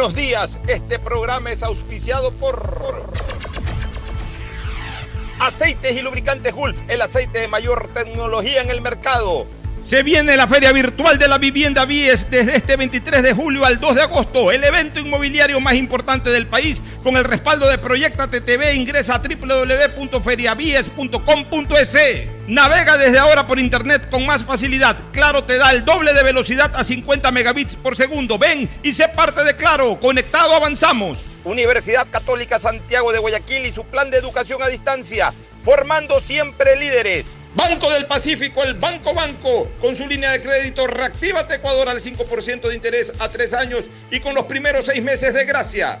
Buenos días, este programa es auspiciado por Aceites y Lubricantes Gulf, el aceite de mayor tecnología en el mercado. Se viene la Feria Virtual de la Vivienda Vies desde este 23 de julio al 2 de agosto, el evento inmobiliario más importante del país con el respaldo de Proyecta TTV. Ingresa a www.feriavies.com.es. Navega desde ahora por internet con más facilidad. Claro te da el doble de velocidad a 50 megabits por segundo. Ven y sé parte de Claro. Conectado avanzamos. Universidad Católica Santiago de Guayaquil y su plan de educación a distancia, formando siempre líderes. Banco del Pacífico, el Banco Banco, con su línea de crédito Reactívate Ecuador al 5% de interés a tres años y con los primeros seis meses de gracia.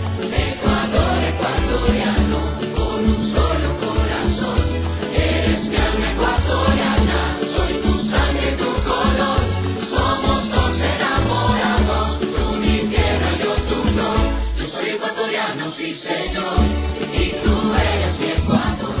sí señor, y tú eres mi Ecuador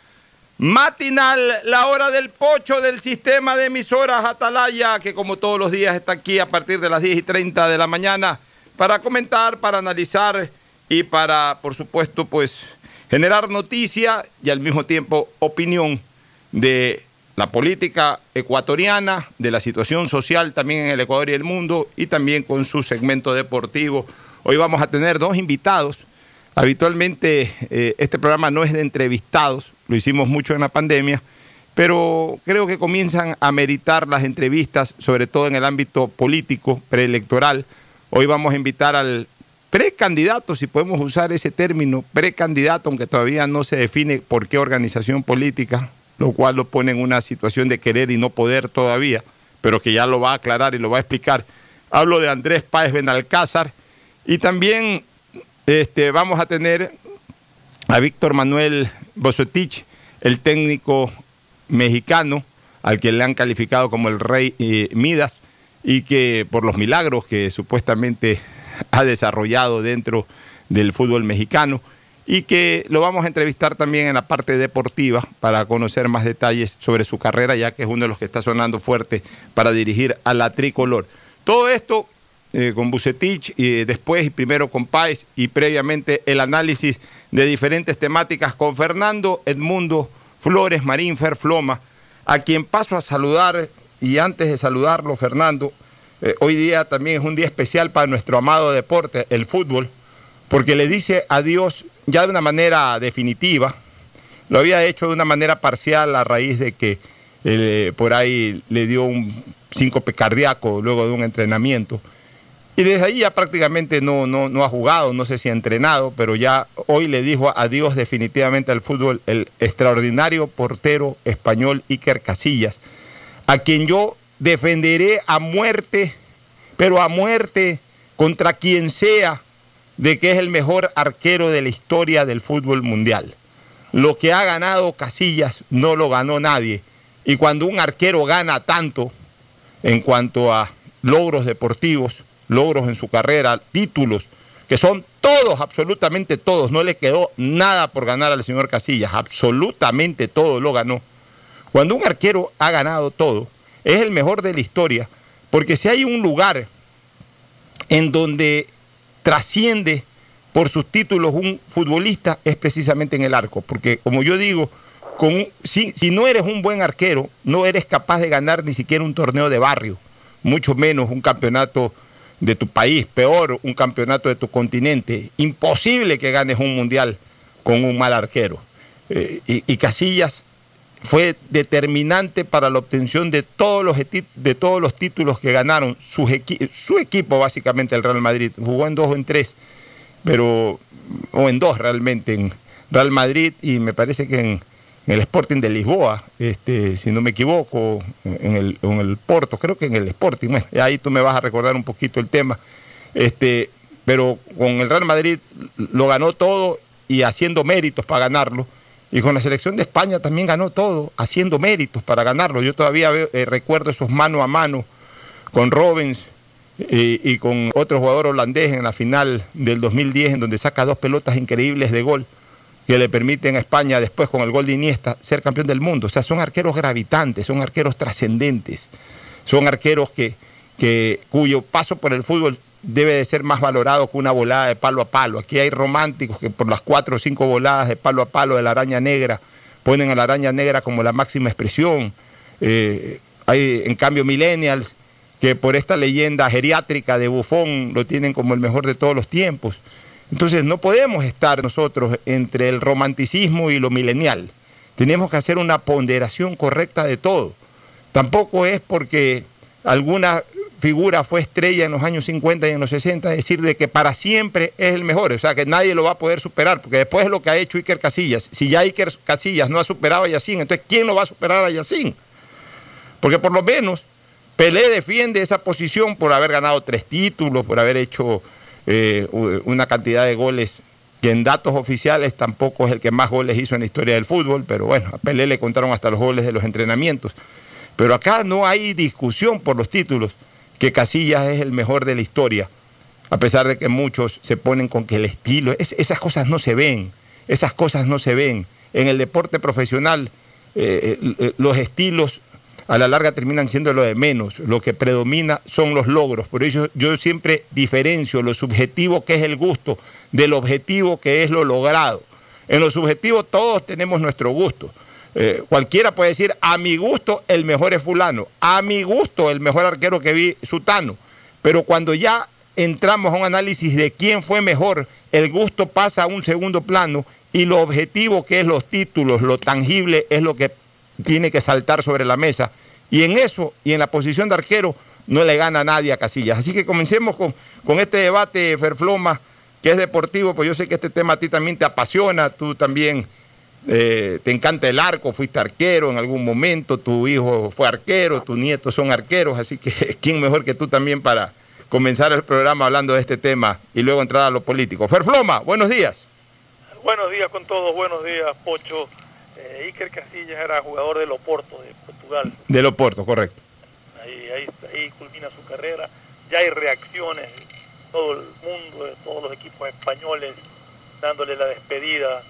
matinal, la hora del pocho del sistema de emisoras Atalaya, que como todos los días está aquí a partir de las 10 y 30 de la mañana para comentar, para analizar y para, por supuesto, pues generar noticia y al mismo tiempo opinión de la política ecuatoriana, de la situación social también en el Ecuador y el mundo y también con su segmento deportivo. Hoy vamos a tener dos invitados. Habitualmente eh, este programa no es de entrevistados, lo hicimos mucho en la pandemia, pero creo que comienzan a meritar las entrevistas, sobre todo en el ámbito político, preelectoral. Hoy vamos a invitar al precandidato, si podemos usar ese término, precandidato, aunque todavía no se define por qué organización política, lo cual lo pone en una situación de querer y no poder todavía, pero que ya lo va a aclarar y lo va a explicar. Hablo de Andrés Páez Benalcázar y también este, vamos a tener a Víctor Manuel Bosotich, el técnico mexicano, al que le han calificado como el rey eh, Midas, y que por los milagros que supuestamente ha desarrollado dentro del fútbol mexicano. y que lo vamos a entrevistar también en la parte deportiva para conocer más detalles sobre su carrera, ya que es uno de los que está sonando fuerte para dirigir a la tricolor. Todo esto eh, con Bucetich y después y primero con Páez y previamente el análisis de diferentes temáticas con Fernando Edmundo Flores Marín Ferfloma, a quien paso a saludar y antes de saludarlo, Fernando, eh, hoy día también es un día especial para nuestro amado deporte, el fútbol, porque le dice adiós ya de una manera definitiva. Lo había hecho de una manera parcial a raíz de que eh, por ahí le dio un síncope cardíaco luego de un entrenamiento. Y desde ahí ya prácticamente no, no, no ha jugado, no sé si ha entrenado, pero ya hoy le dijo adiós definitivamente al fútbol el extraordinario portero español Iker Casillas, a quien yo defenderé a muerte, pero a muerte contra quien sea, de que es el mejor arquero de la historia del fútbol mundial. Lo que ha ganado Casillas no lo ganó nadie. Y cuando un arquero gana tanto en cuanto a logros deportivos, logros en su carrera, títulos, que son todos, absolutamente todos, no le quedó nada por ganar al señor Casillas, absolutamente todo lo ganó. Cuando un arquero ha ganado todo, es el mejor de la historia, porque si hay un lugar en donde trasciende por sus títulos un futbolista es precisamente en el arco, porque como yo digo, si, si no eres un buen arquero, no eres capaz de ganar ni siquiera un torneo de barrio, mucho menos un campeonato de tu país, peor un campeonato de tu continente. Imposible que ganes un mundial con un mal arquero. Eh, y, Casillas fue determinante para la obtención de todos los, de todos los títulos que ganaron su equipo, básicamente el Real Madrid. Jugó en dos o en tres, pero, o en dos realmente, en Real Madrid y me parece que en, el Sporting de Lisboa, este, si no me equivoco, en el, en el Porto, creo que en el Sporting, bueno, ahí tú me vas a recordar un poquito el tema. Este, pero con el Real Madrid lo ganó todo y haciendo méritos para ganarlo y con la selección de España también ganó todo, haciendo méritos para ganarlo. Yo todavía eh, recuerdo esos mano a mano con Robins eh, y con otro jugador holandés en la final del 2010, en donde saca dos pelotas increíbles de gol que le permiten a España después con el gol de Iniesta ser campeón del mundo. O sea, son arqueros gravitantes, son arqueros trascendentes, son arqueros que, que, cuyo paso por el fútbol debe de ser más valorado que una volada de palo a palo. Aquí hay románticos que por las cuatro o cinco voladas de palo a palo de la araña negra ponen a la araña negra como la máxima expresión. Eh, hay en cambio millennials que por esta leyenda geriátrica de Bufón lo tienen como el mejor de todos los tiempos. Entonces no podemos estar nosotros entre el romanticismo y lo milenial. Tenemos que hacer una ponderación correcta de todo. Tampoco es porque alguna figura fue estrella en los años 50 y en los 60, decir de que para siempre es el mejor, o sea que nadie lo va a poder superar, porque después es lo que ha hecho Iker Casillas. Si ya Iker Casillas no ha superado a Yacín, entonces ¿quién lo va a superar a Yacín? Porque por lo menos Pelé defiende esa posición por haber ganado tres títulos, por haber hecho eh, una cantidad de goles que en datos oficiales tampoco es el que más goles hizo en la historia del fútbol, pero bueno, a Pelé le contaron hasta los goles de los entrenamientos. Pero acá no hay discusión por los títulos que Casillas es el mejor de la historia, a pesar de que muchos se ponen con que el estilo, esas cosas no se ven, esas cosas no se ven. En el deporte profesional eh, eh, los estilos a la larga terminan siendo lo de menos, lo que predomina son los logros, por eso yo siempre diferencio lo subjetivo que es el gusto del objetivo que es lo logrado. En lo subjetivo todos tenemos nuestro gusto. Eh, cualquiera puede decir, a mi gusto el mejor es fulano, a mi gusto el mejor arquero que vi, Sutano. Pero cuando ya entramos a un análisis de quién fue mejor, el gusto pasa a un segundo plano y lo objetivo que es los títulos, lo tangible es lo que tiene que saltar sobre la mesa. Y en eso y en la posición de arquero no le gana nadie a Casillas. Así que comencemos con, con este debate, Ferfloma, que es deportivo, pues yo sé que este tema a ti también te apasiona, tú también eh, te encanta el arco, fuiste arquero en algún momento, tu hijo fue arquero, tus nietos son arqueros, así que ¿quién mejor que tú también para comenzar el programa hablando de este tema y luego entrar a lo político? Ferfloma, buenos días. Buenos días con todos, buenos días, Pocho. Eh, Iker Casillas era jugador de Loporto, de Portugal. De Loporto, correcto. Ahí, ahí, ahí culmina su carrera. Ya hay reacciones de todo el mundo, de todos los equipos españoles, dándole la despedida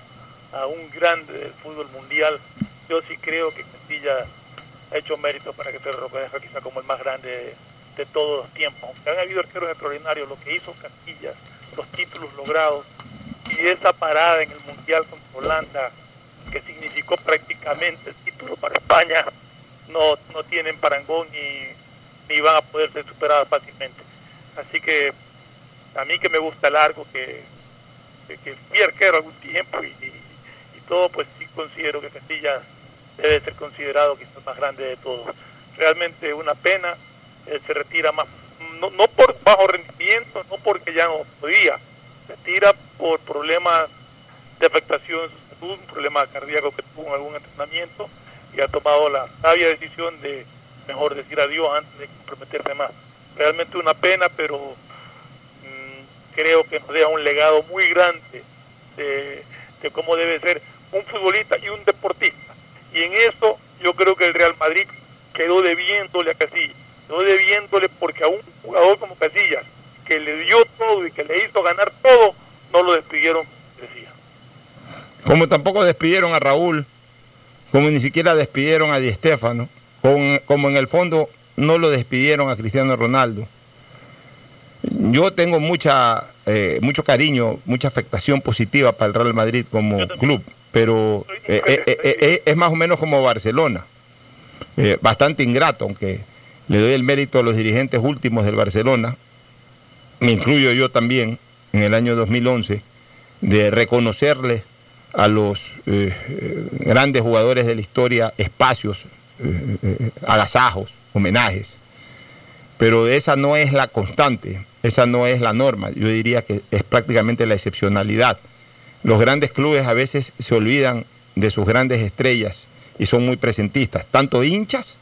a un grande del fútbol mundial. Yo sí creo que Castilla ha hecho mérito para que se reconozca quizá como el más grande de, de todos los tiempos. Aunque han habido arqueros extraordinarios, lo que hizo Castilla, los títulos logrados y esa parada en el Mundial contra Holanda, que significó prácticamente el título para España, no, no tienen parangón ni, van a poder ser superadas fácilmente. Así que a mí que me gusta largo, que, que, que fui arquero algún tiempo y, todo, pues sí considero que Castilla debe ser considerado quizás el más grande de todos. Realmente una pena, él se retira más, no, no por bajo rendimiento, no porque ya no podía, se retira por problemas de afectación en su salud, un problema cardíaco que tuvo en algún entrenamiento y ha tomado la sabia decisión de mejor decir adiós antes de comprometerse más. Realmente una pena, pero mm, creo que nos deja un legado muy grande de, de cómo debe ser un futbolista y un deportista. Y en eso yo creo que el Real Madrid quedó debiéndole a Casillas, quedó debiéndole porque a un jugador como Casillas, que le dio todo y que le hizo ganar todo, no lo despidieron, decía. Como tampoco despidieron a Raúl, como ni siquiera despidieron a Di Stéfano, como en el fondo no lo despidieron a Cristiano Ronaldo. Yo tengo mucha, eh, mucho cariño, mucha afectación positiva para el Real Madrid como club, pero eh, eh, es más o menos como Barcelona. Bastante ingrato, aunque le doy el mérito a los dirigentes últimos del Barcelona, me incluyo yo también, en el año 2011, de reconocerle a los eh, eh, grandes jugadores de la historia espacios, eh, eh, agasajos, homenajes. Pero esa no es la constante, esa no es la norma. Yo diría que es prácticamente la excepcionalidad. Los grandes clubes a veces se olvidan de sus grandes estrellas y son muy presentistas, tanto hinchas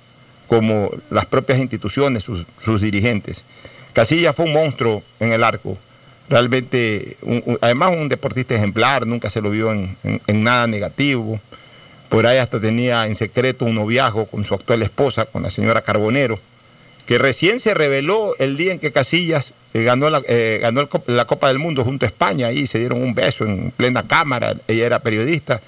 como las propias instituciones, sus, sus dirigentes. Casillas fue un monstruo en el arco, realmente, además un deportista ejemplar, nunca se lo vio en, nada negativo. Por ahí hasta tenía en secreto un noviazgo con su actual esposa, con la señora Carbonero, que recién se reveló el día en que Casillas eh, ganó, la, eh, la Copa del Mundo junto a España, y se dieron un beso en plena cámara, ella era periodista,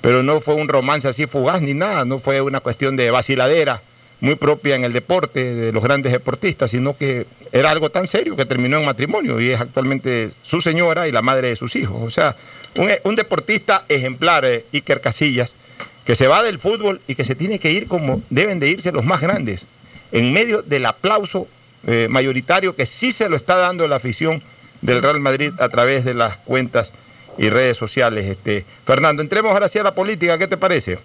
pero no fue un romance así fugaz ni nada, no fue una cuestión de vaciladera muy propia en el deporte de los grandes deportistas, sino que era algo tan serio que terminó en matrimonio y es actualmente su señora y la madre de sus hijos. O sea, un, un deportista ejemplar, eh, Iker Casillas, que se va del fútbol y que se tiene que ir como deben de irse los más grandes, en medio del aplauso eh, mayoritario que sí se lo está dando la afición del Real Madrid a través de las cuentas y redes sociales. Este, Fernando, entremos ahora sí a la política, ¿qué te parece?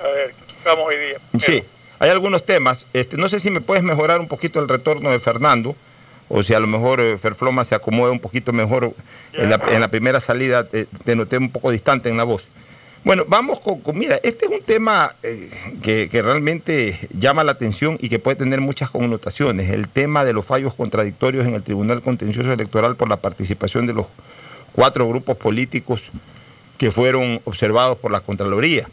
A ver, ¿qué vamos hoy día? Sí, hay algunos temas. Este, no sé si me puedes mejorar un poquito el retorno de Fernando, o si a lo mejor eh, Ferfloma se acomoda un poquito mejor. En la, en la primera salida te, te noté un poco distante en la voz. Bueno, vamos con, con- mira, este es un tema eh, que, que realmente llama la atención y que puede tener muchas connotaciones. El tema de los fallos contradictorios en el Tribunal Contencioso Electoral por la participación de los cuatro grupos políticos que fueron observados por la Contraloría.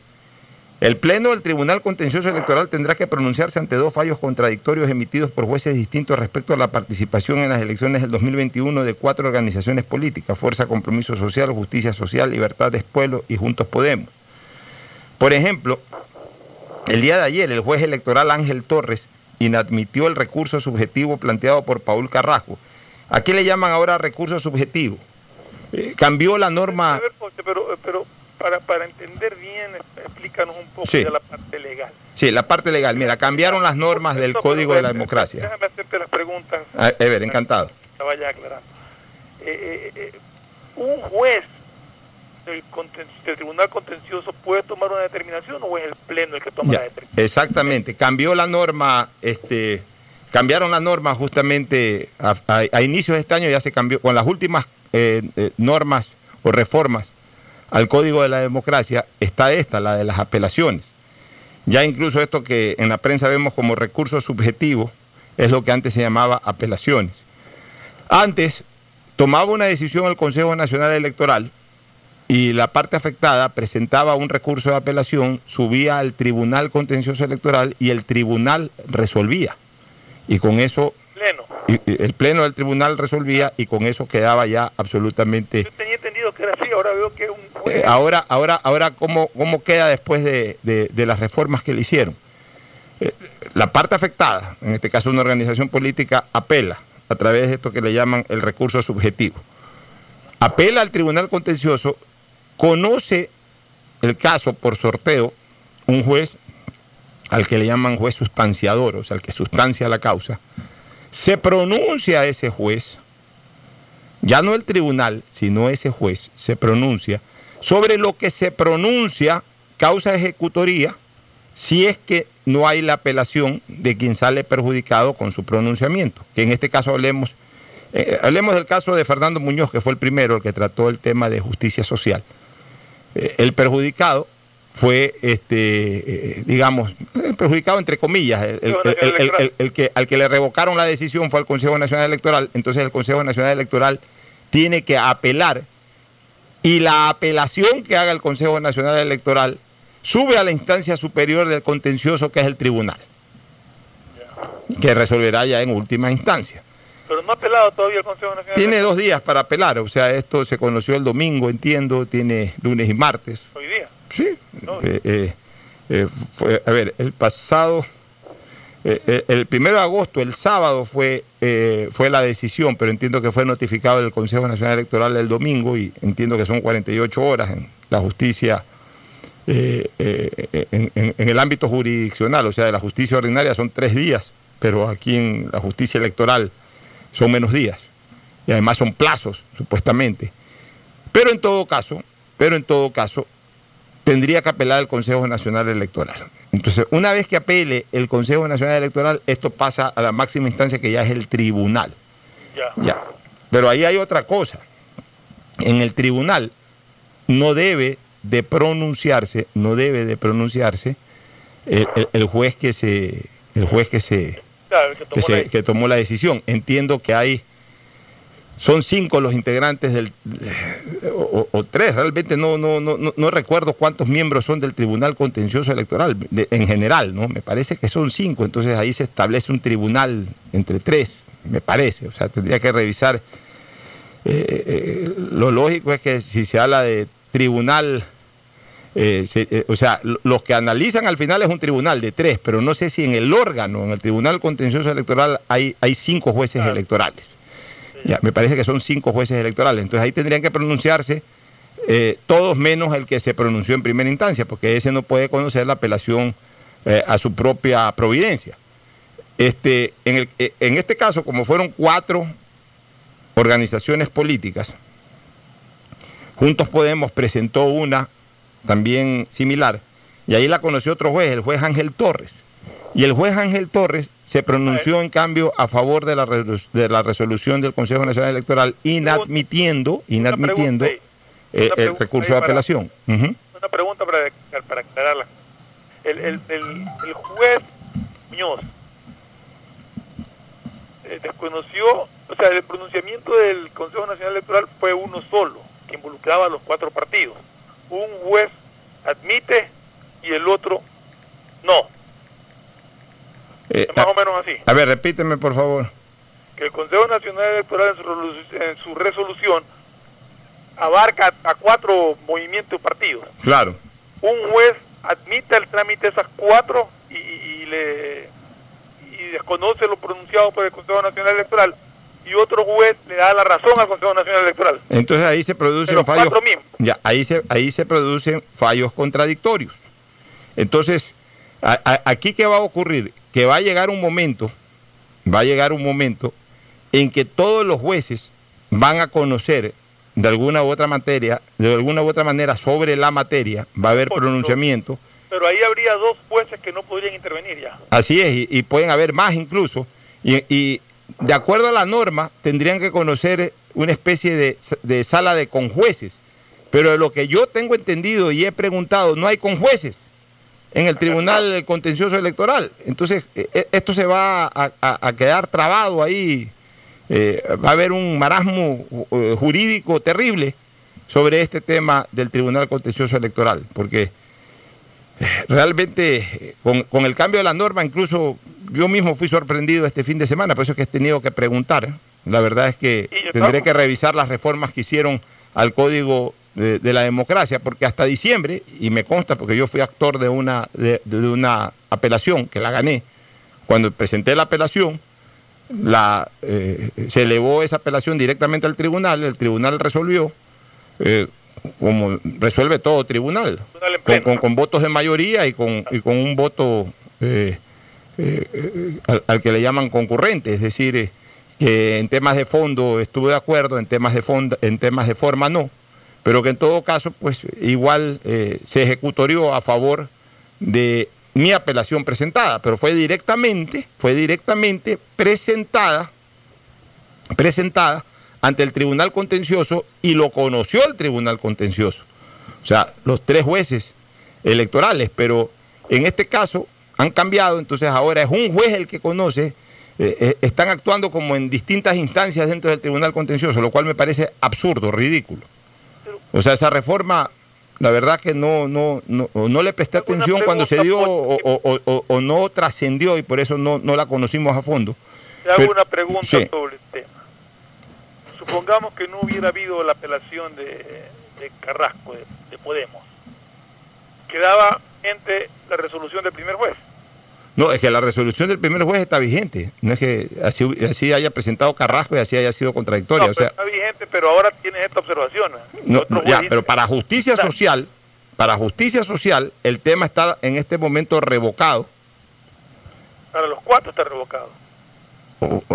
El Pleno del Tribunal Contencioso Electoral tendrá que pronunciarse ante dos fallos contradictorios emitidos por jueces distintos respecto a la participación en las elecciones del 2021 de cuatro organizaciones políticas, Fuerza Compromiso Social, Justicia Social, Libertad de y Juntos Podemos. Por ejemplo, el día de ayer el juez electoral Ángel Torres inadmitió el recurso subjetivo planteado por Paul Carrasco. ¿A qué le llaman ahora recurso subjetivo? Eh, cambió la norma... pero para, para entender bien, explícanos un poco Sí. de la parte legal. Sí, la parte legal. Mira, cambiaron las normas del Esto, Código de la Democracia. Déjame hacerte las preguntas. Ah, Ever, encantado. La vaya aclarando. Eh, eh, eh, un juez del, Tribunal Contencioso puede tomar una determinación o es el Pleno el que toma Ya, la determinación. exactamente. Cambió la norma, este, cambiaron la norma justamente a, a- a inicios de este año, ya se cambió, con las últimas eh, normas o reformas al Código de la Democracia, está esta, la de las apelaciones. Ya incluso esto que en la prensa vemos como recurso subjetivo, es lo que antes se llamaba apelaciones. Antes tomaba una decisión el Consejo Nacional Electoral y la parte afectada presentaba un recurso de apelación, subía al Tribunal Contencioso Electoral y el tribunal resolvía. Y con eso, el Pleno del Tribunal resolvía y con eso quedaba ya absolutamente... Ahora veo que es un. Eh, ahora, ahora, ahora ¿cómo, cómo queda después de, de- de las reformas que le hicieron? Eh, la parte afectada, en este caso una organización política, apela a través de esto que le llaman el recurso subjetivo. Apela al Tribunal Contencioso, conoce el caso por sorteo, un juez al que le llaman juez sustanciador, o sea, el que sustancia la causa, se pronuncia ese juez, ya no el tribunal, sino ese juez, se pronuncia sobre lo que se pronuncia causa ejecutoría si es que no hay la apelación de quien sale perjudicado con su pronunciamiento. Que en este caso hablemos, eh, hablemos del caso de Fernando Muñoz, que fue el primero el que trató el tema de justicia social. Eh, el perjudicado fue, este, eh, digamos, el perjudicado entre comillas, el, el- el- el- el- el que, al que le revocaron la decisión fue al Consejo Nacional Electoral, entonces el Consejo Nacional Electoral tiene que apelar y la apelación que haga el Consejo Nacional Electoral sube a la instancia superior del contencioso que es el tribunal, que resolverá ya en última instancia. Pero no ha apelado todavía el Consejo Nacional. Tiene dos días para apelar, o sea, esto se conoció el domingo, entiendo, tiene lunes y martes. Hoy día. Sí. No. Eh, eh, eh, fue- a ver, el pasado, eh, el primero de agosto, el sábado fue, fue la decisión, pero entiendo que fue notificado el Consejo Nacional Electoral el domingo y entiendo que son 48 horas en la justicia, en- en el ámbito jurisdiccional, o sea, de la justicia ordinaria son tres días, pero aquí en la justicia electoral son menos días. Y además son plazos, supuestamente. Pero en todo caso, pero en todo caso, tendría que apelar al Consejo Nacional Electoral. Entonces, una vez que apele el Consejo Nacional Electoral, esto pasa a la máxima instancia que ya es el tribunal. Ya. Ya. Pero ahí hay otra cosa. En el tribunal no debe de pronunciarse, no debe de pronunciarse el, el- el juez que se, el juez que se, Claro, que tomó que, se- que tomó la decisión. Entiendo que hay, son cinco los integrantes del, o, o- o tres, realmente no, no, no, no, recuerdo cuántos miembros son del Tribunal Contencioso Electoral, de- en general, ¿no? Me parece que son cinco, entonces ahí se establece un tribunal entre tres, me parece, o sea, tendría que revisar. eh, eh, lo lógico es que si se habla de tribunal eh, se- eh, o sea, lo- los que analizan al final es un tribunal de tres, pero no sé si en el órgano, en el Tribunal Contencioso Electoral, hay, hay cinco jueces electorales. Me parece que son cinco jueces electorales. Entonces ahí tendrían que pronunciarse eh, todos menos el que se pronunció en primera instancia, porque ese no puede conocer la apelación eh, a su propia providencia. Este, eh, en este caso, como fueron cuatro organizaciones políticas, Juntos Podemos presentó una también similar, y ahí la conoció otro juez, el juez Ángel Torres. Y el juez Ángel Torres se pronunció en cambio a favor de la, de la resolución del Consejo Nacional Electoral, inadmitiendo, inadmitiendo eh, el recurso de apelación. Una pregunta para, para aclararla. El, el, el, el juez Muñoz eh, desconoció, o sea, el pronunciamiento del Consejo Nacional Electoral fue uno solo, que involucraba a los cuatro partidos. Un juez admite y el otro no. Eh, Es más o menos así. a ver, repíteme por favor. que el Consejo Nacional Electoral en su, resolución abarca a cuatro movimientos partidos. Claro. Un juez admite el trámite de esas cuatro y, le y desconoce lo pronunciado por el Consejo Nacional Electoral y otro juez le da la razón al Consejo Nacional Electoral. Entonces ahí se producen fallos. Ya, ahí se, ahí se producen fallos contradictorios. Entonces, a- a- aquí qué va a ocurrir? Que va a llegar un momento, va a llegar un momento en que todos los jueces van a conocer de alguna u otra materia, de alguna u otra manera sobre la materia, va a haber pronunciamiento. Pero ahí habría dos jueces que no podrían intervenir ya. Así es, y, y pueden haber más incluso. Y, y de acuerdo a la norma, tendrían que conocer una especie de, de sala de conjueces. Pero de lo que yo tengo entendido y he preguntado, no hay conjueces en el Tribunal Contencioso Electoral. Entonces, eh, eh, esto se va a, a- a quedar trabado ahí. Eh, va a haber un marasmo jurídico terrible sobre este tema del Tribunal Contencioso Electoral, porque realmente con, con el cambio de la norma, incluso yo mismo fui sorprendido este fin de semana, por eso es que he tenido que preguntar. La verdad es que tendré que revisar las reformas que hicieron al código de, de la democracia, porque hasta diciembre, y me consta porque yo fui actor de una, de, de una apelación que la gané, cuando presenté la apelación, la, eh, se elevó esa apelación directamente al tribunal, el tribunal resolvió, eh, como resuelve todo tribunal, con, con- votos de mayoría y con, y con un voto eh, al, al que le llaman concurrente, es decir, que en temas de fondo estuve de acuerdo, en temas de, fondo, en temas de forma no, pero que en todo caso, pues igual eh, se ejecutorió a favor de mi apelación presentada, pero fue directamente, fue directamente presentada, presentada ante el Tribunal Contencioso y lo conoció el Tribunal Contencioso. O sea, los tres jueces electorales, pero en este caso han cambiado, entonces ahora es un juez el que conoce, eh, eh, están actuando como en distintas instancias dentro del Tribunal Contencioso, lo cual me parece absurdo, ridículo. O sea, esa reforma, la verdad que no, no, no, no le presté atención cuando se dio o, o- o- o no trascendió y por eso no, no la conocimos a fondo. Te hago Pero- una pregunta sí. sobre el tema. Supongamos que no hubiera habido la apelación de, de Carrasco, de, de Podemos. Quedaba entre la resolución del primer juez. No, es que la resolución del primer juez está vigente. No es que así, así haya presentado Carrasco y así haya sido contradictoria. No, o sea, pero está vigente, pero ahora tienes esta observación. no, ya, pero para justicia social, para justicia social, el tema está en este momento revocado. Para los cuatro está revocado.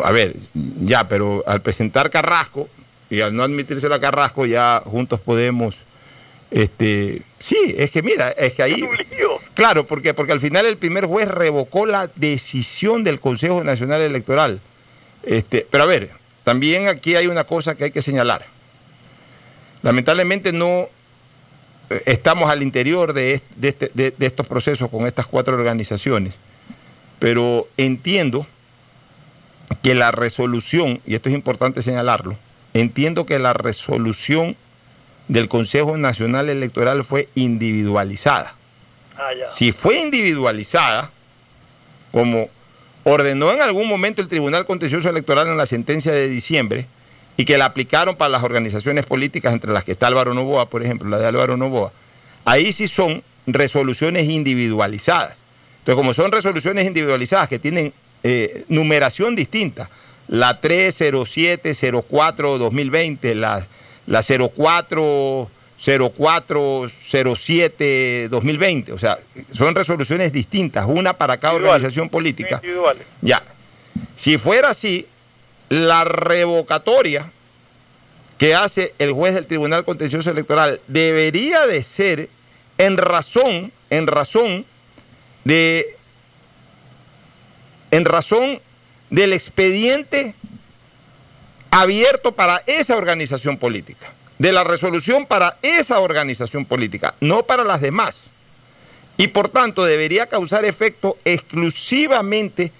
A ver, ya, pero al presentar Carrasco y al no admitirse a Carrasco, ya juntos podemos. Este, sí, es que mira, es que ahí. Claro, porque porque al final el primer juez revocó la decisión del Consejo Nacional Electoral. Este, pero a ver, también aquí hay una cosa que hay que señalar. Lamentablemente no eh, estamos al interior de, est- de este- de- de estos procesos con estas cuatro organizaciones, pero entiendo que la resolución, y esto es importante señalarlo, entiendo que la resolución del Consejo Nacional Electoral fue individualizada. Ah. Si fue individualizada, como ordenó en algún momento el Tribunal Contencioso Electoral en la sentencia de diciembre, y que la aplicaron para las organizaciones políticas, entre las que está Álvaro Novoa, por ejemplo, la de Álvaro Novoa, ahí sí son resoluciones individualizadas. Entonces, como son resoluciones individualizadas que tienen eh, numeración distinta, la 30704-2020, la, la 04 0407-2020. O sea, son resoluciones distintas, una para cada organización política. Individuales. Ya. Si fuera así, la revocatoria que hace el juez del Tribunal Contencioso Electoral debería de ser en razón, en razón de en razón del expediente abierto para esa organización política, de la resolución para esa organización política, no para las demás. Y por tanto debería causar efecto exclusivamente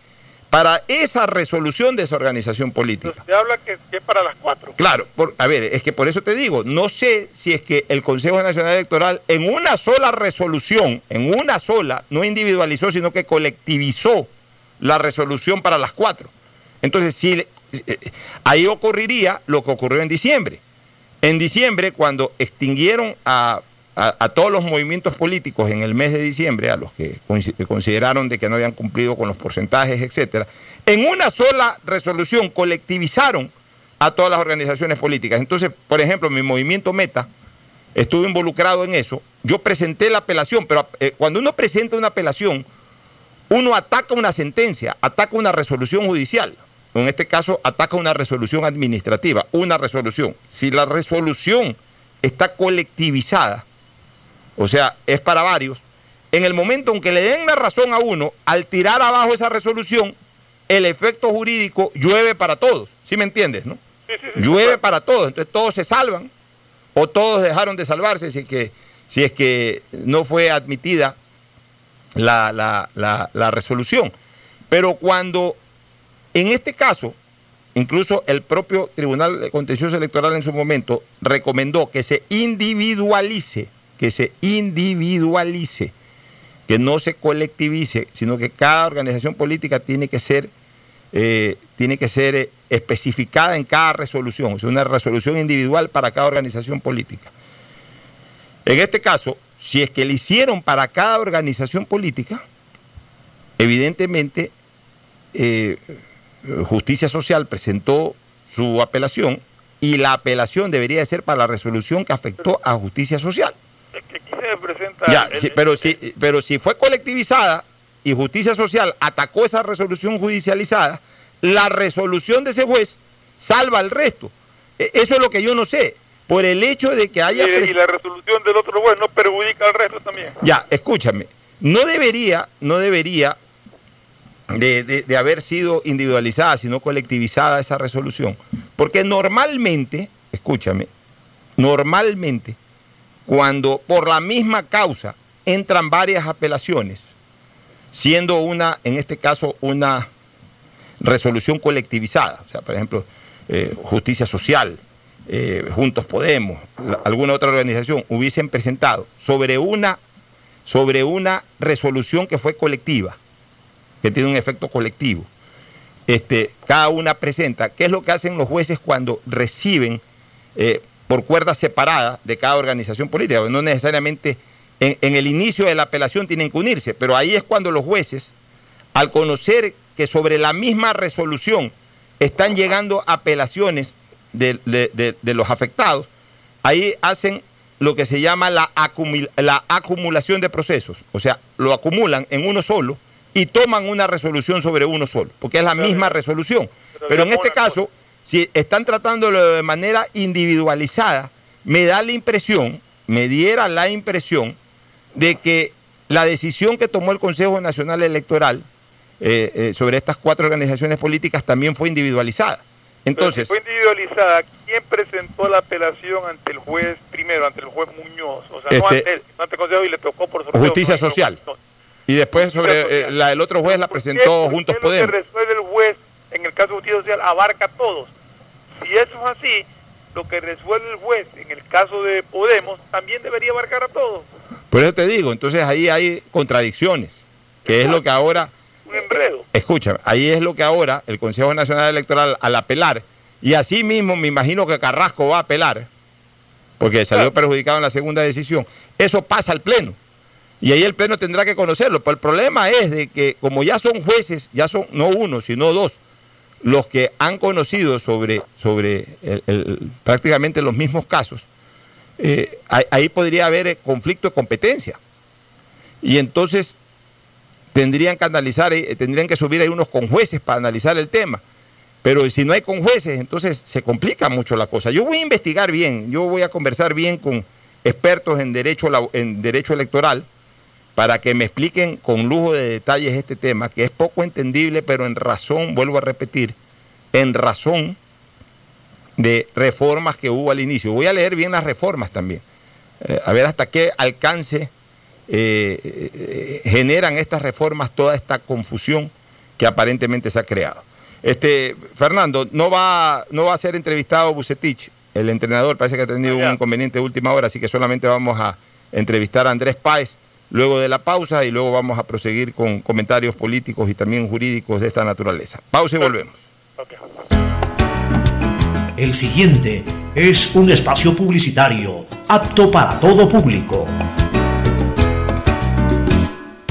para esa resolución de esa organización política. Se habla que, es para las cuatro. Claro, por- a ver, es que por eso te digo, no sé si es que el Consejo Nacional Electoral en una sola resolución, en una sola, no individualizó, sino que colectivizó la resolución para las cuatro. Entonces, si, ahí ocurriría lo que ocurrió en diciembre. En diciembre, cuando extinguieron a, todos los movimientos políticos en el mes de diciembre, a los que consi- consideraron de que no habían cumplido con los porcentajes, etcétera, en una sola resolución colectivizaron a todas las organizaciones políticas. Entonces, por ejemplo, mi movimiento Meta estuvo involucrado en eso. Yo presenté la apelación, pero eh, cuando uno presenta una apelación, uno ataca una sentencia, ataca una resolución judicial. En este caso, ataca una resolución administrativa, una resolución. Si la resolución está colectivizada, o sea, es para varios, en el momento en que le den la razón a uno, al tirar abajo esa resolución, el efecto jurídico llueve para todos. ¿Sí me entiendes, no? Llueve para todos, entonces todos se salvan o todos dejaron de salvarse si es que, si es que no fue admitida la, la- la- la resolución. Pero cuando, en este caso, incluso el propio Tribunal Contencioso Electoral en su momento recomendó que se individualice, que se individualice, que no se colectivice, sino que cada organización política tiene que ser eh, tiene que ser eh, especificada en cada resolución, o sea, una resolución individual para cada organización política. En este caso, si es que le hicieron para cada organización política, evidentemente eh, Justicia Social presentó su apelación y la apelación debería de ser para la resolución que afectó a Justicia Social. Es que aquí se presenta Ya, el- sí, pero, si, pero si fue colectivizada y Justicia Social atacó esa resolución judicializada, la resolución de ese juez salva al resto. E- Eso es lo que yo no sé. Por el hecho de que haya... y la resolución del otro juez no perjudica al resto también. Ya, escúchame. No debería, no debería de, de- haber sido individualizada, sino colectivizada esa resolución. Porque normalmente, escúchame, normalmente, cuando por la misma causa entran varias apelaciones, siendo una, en este caso, una resolución colectivizada, o sea, por ejemplo, eh, Justicia Social, eh, Juntos Podemos, alguna otra organización, hubiesen presentado sobre una, sobre una resolución que fue colectiva, que tiene un efecto colectivo. Este, cada una presenta, ¿qué es lo que hacen los jueces cuando reciben eh, por cuerdas separadas de cada organización política? No necesariamente en, el inicio de la apelación tienen que unirse, pero ahí es cuando los jueces, al conocer que sobre la misma resolución están llegando apelaciones de, los afectados, ahí hacen lo que se llama la acumulación de procesos, o sea, lo acumulan en uno solo y toman una resolución sobre uno solo, porque es la misma resolución. pero Pero en este caso, si están tratándolo de manera individualizada, me da la impresión, me diera la impresión de que la decisión que tomó el Consejo Nacional Electoral eh, eh, sobre estas cuatro organizaciones políticas también fue individualizada. Entonces, Pero si fue individualizada, ¿quién presentó la apelación ante el juez primero, ante el juez Muñoz? O sea, no Este- ante ante el Consejo y le tocó por sorteo. Justicia no, Social. no. Y después sobre eh, la del otro juez la ¿Por qué- presentó Juntos lo Podemos. que resuelve el juez en el caso de justicia social abarca a todos. Si eso es así, lo que resuelve el juez en el caso de Podemos también debería abarcar a todos. Por eso te digo, entonces ahí hay contradicciones, que es lo que ahora, Un enredo. escúchame, ahí es lo que ahora el Consejo Nacional Electoral al apelar, y así mismo me imagino que Carrasco va a apelar, porque salió Claro. perjudicado en la segunda decisión, eso pasa al Pleno. Y ahí el Pleno tendrá que conocerlo. Pero el problema es de que como ya son jueces, ya son no uno, sino dos, los que han conocido sobre, sobre prácticamente los mismos casos, eh, ahí, podría haber eh, conflicto de competencia. Y entonces tendrían que analizar, eh, tendrían que subir ahí unos con jueces para analizar el tema. Pero si no hay con jueces, entonces se complica mucho la cosa. Yo voy a investigar bien, yo voy a conversar bien con expertos en derecho, en derecho electoral para que me expliquen con lujo de detalles este tema, que es poco entendible, pero en razón, vuelvo a repetir, en razón de reformas que hubo al inicio. Voy a leer bien las reformas también, eh, a ver hasta qué alcance eh, eh, generan estas reformas toda esta confusión que aparentemente se ha creado. Este, Fernando, no va, no va a ser entrevistado Bucetich, el entrenador, parece que ha tenido un inconveniente de última hora, así que solamente vamos a entrevistar a Andrés Páez luego de la pausa y luego vamos a proseguir con comentarios políticos y también jurídicos de esta naturaleza. Pausa y volvemos. El siguiente es un espacio publicitario apto para todo público.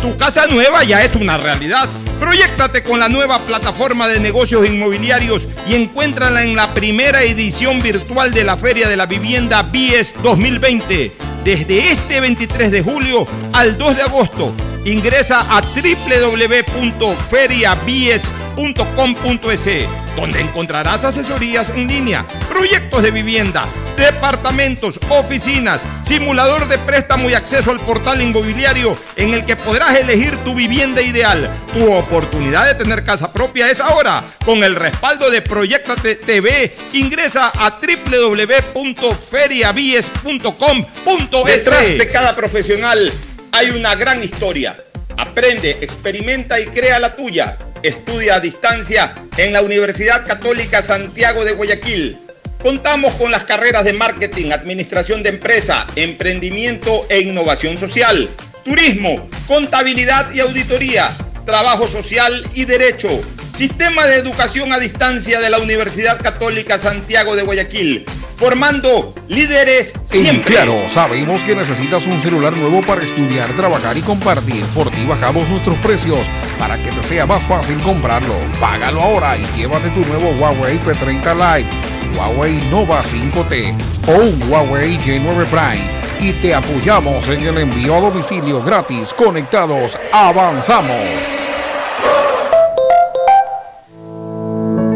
Tu casa nueva ya es una realidad. Proyectate con la nueva plataforma de negocios inmobiliarios y encuéntrala en la primera edición virtual de la Feria de la Vivienda BIES 2020. Desde este 23 de julio al 2 de agosto. Ingresa a www.feriabies.com.es, donde encontrarás asesorías en línea, proyectos de vivienda, departamentos, oficinas, simulador de préstamo y acceso al portal inmobiliario en el que podrás elegir tu vivienda ideal. Tu oportunidad de tener casa propia es ahora. Con el respaldo de Proyectate TV, ingresa a www.feriabies.com.es. Detrás de cada profesional hay una gran historia. Aprende, experimenta y crea la tuya. Estudia a distancia en la Universidad Católica Santiago de Guayaquil. Contamos con las carreras de marketing, administración de empresa, emprendimiento e innovación social, turismo, contabilidad y auditoría, trabajo social y derecho. Sistema de Educación a Distancia de la Universidad Católica Santiago de Guayaquil, formando líderes siempre. claro, sabemos que necesitas un celular nuevo para estudiar, trabajar y compartir. Por ti bajamos nuestros precios para que te sea más fácil comprarlo. Págalo ahora y llévate tu nuevo Huawei P30 Lite, Huawei Nova 5T o un Huawei J9 Prime y te apoyamos en el envío a domicilio gratis. Conectados, avanzamos.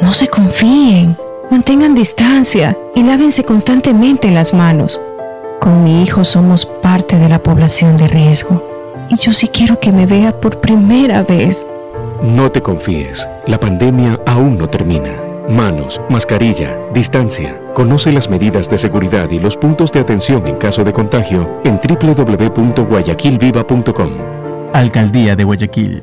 No se confíen, mantengan distancia y lávense constantemente las manos. Con mi hijo somos parte de la población de riesgo y yo sí quiero que me vea por primera vez. No te confíes, la pandemia aún no termina. Manos, mascarilla, distancia. Conoce las medidas de seguridad y los puntos de atención en caso de contagio en www.guayaquilviva.com. Alcaldía de Guayaquil.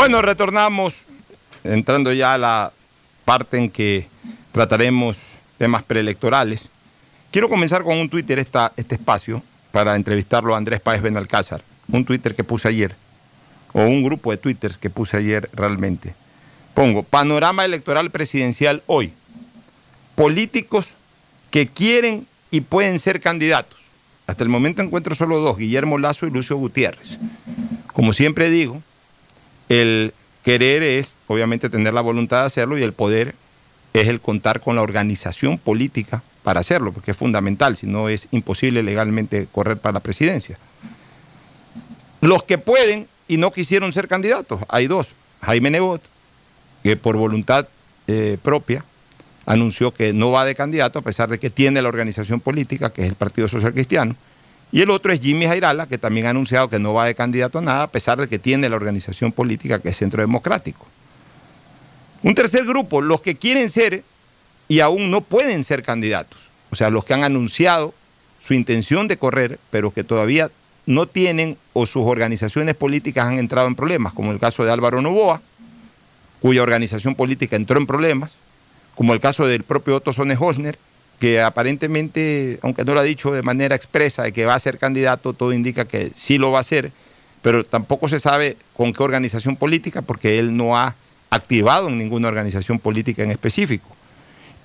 Bueno, retornamos entrando ya a la parte en que trataremos temas preelectorales. Quiero comenzar con un Twitter esta, este espacio para entrevistarlo a Andrés Páez Benalcázar, un Twitter que puse ayer, o un grupo de Twitters que puse ayer realmente. Pongo, panorama electoral presidencial hoy. Políticos que quieren y pueden ser candidatos. Hasta el momento encuentro solo dos, Guillermo Lazo y Lucio Gutiérrez. Como siempre digo, el querer es obviamente tener la voluntad de hacerlo y el poder es el contar con la organización política para hacerlo, porque es fundamental, si no es imposible legalmente correr para la presidencia. Los que pueden y no quisieron ser candidatos, hay dos. Jaime Nebot, que por voluntad eh, propia anunció que no va de candidato a pesar de que tiene la organización política, que es el Partido Social Cristiano. Y el otro es Jimmy Jairala, que también ha anunciado que no va de candidato a nada, a pesar de que tiene la organización política, que es Centro Democrático. Un tercer grupo, los que quieren ser y aún no pueden ser candidatos. O sea, los que han anunciado su intención de correr, pero que todavía no tienen o sus organizaciones políticas han entrado en problemas, como el caso de Álvaro Novoa, cuya organización política entró en problemas, como el caso del propio Otto Sone Hosner, que aparentemente, aunque no lo ha dicho de manera expresa de que va a ser candidato, todo indica que sí lo va a ser, pero tampoco se sabe con qué organización política, porque él no ha activado en ninguna organización política en específico.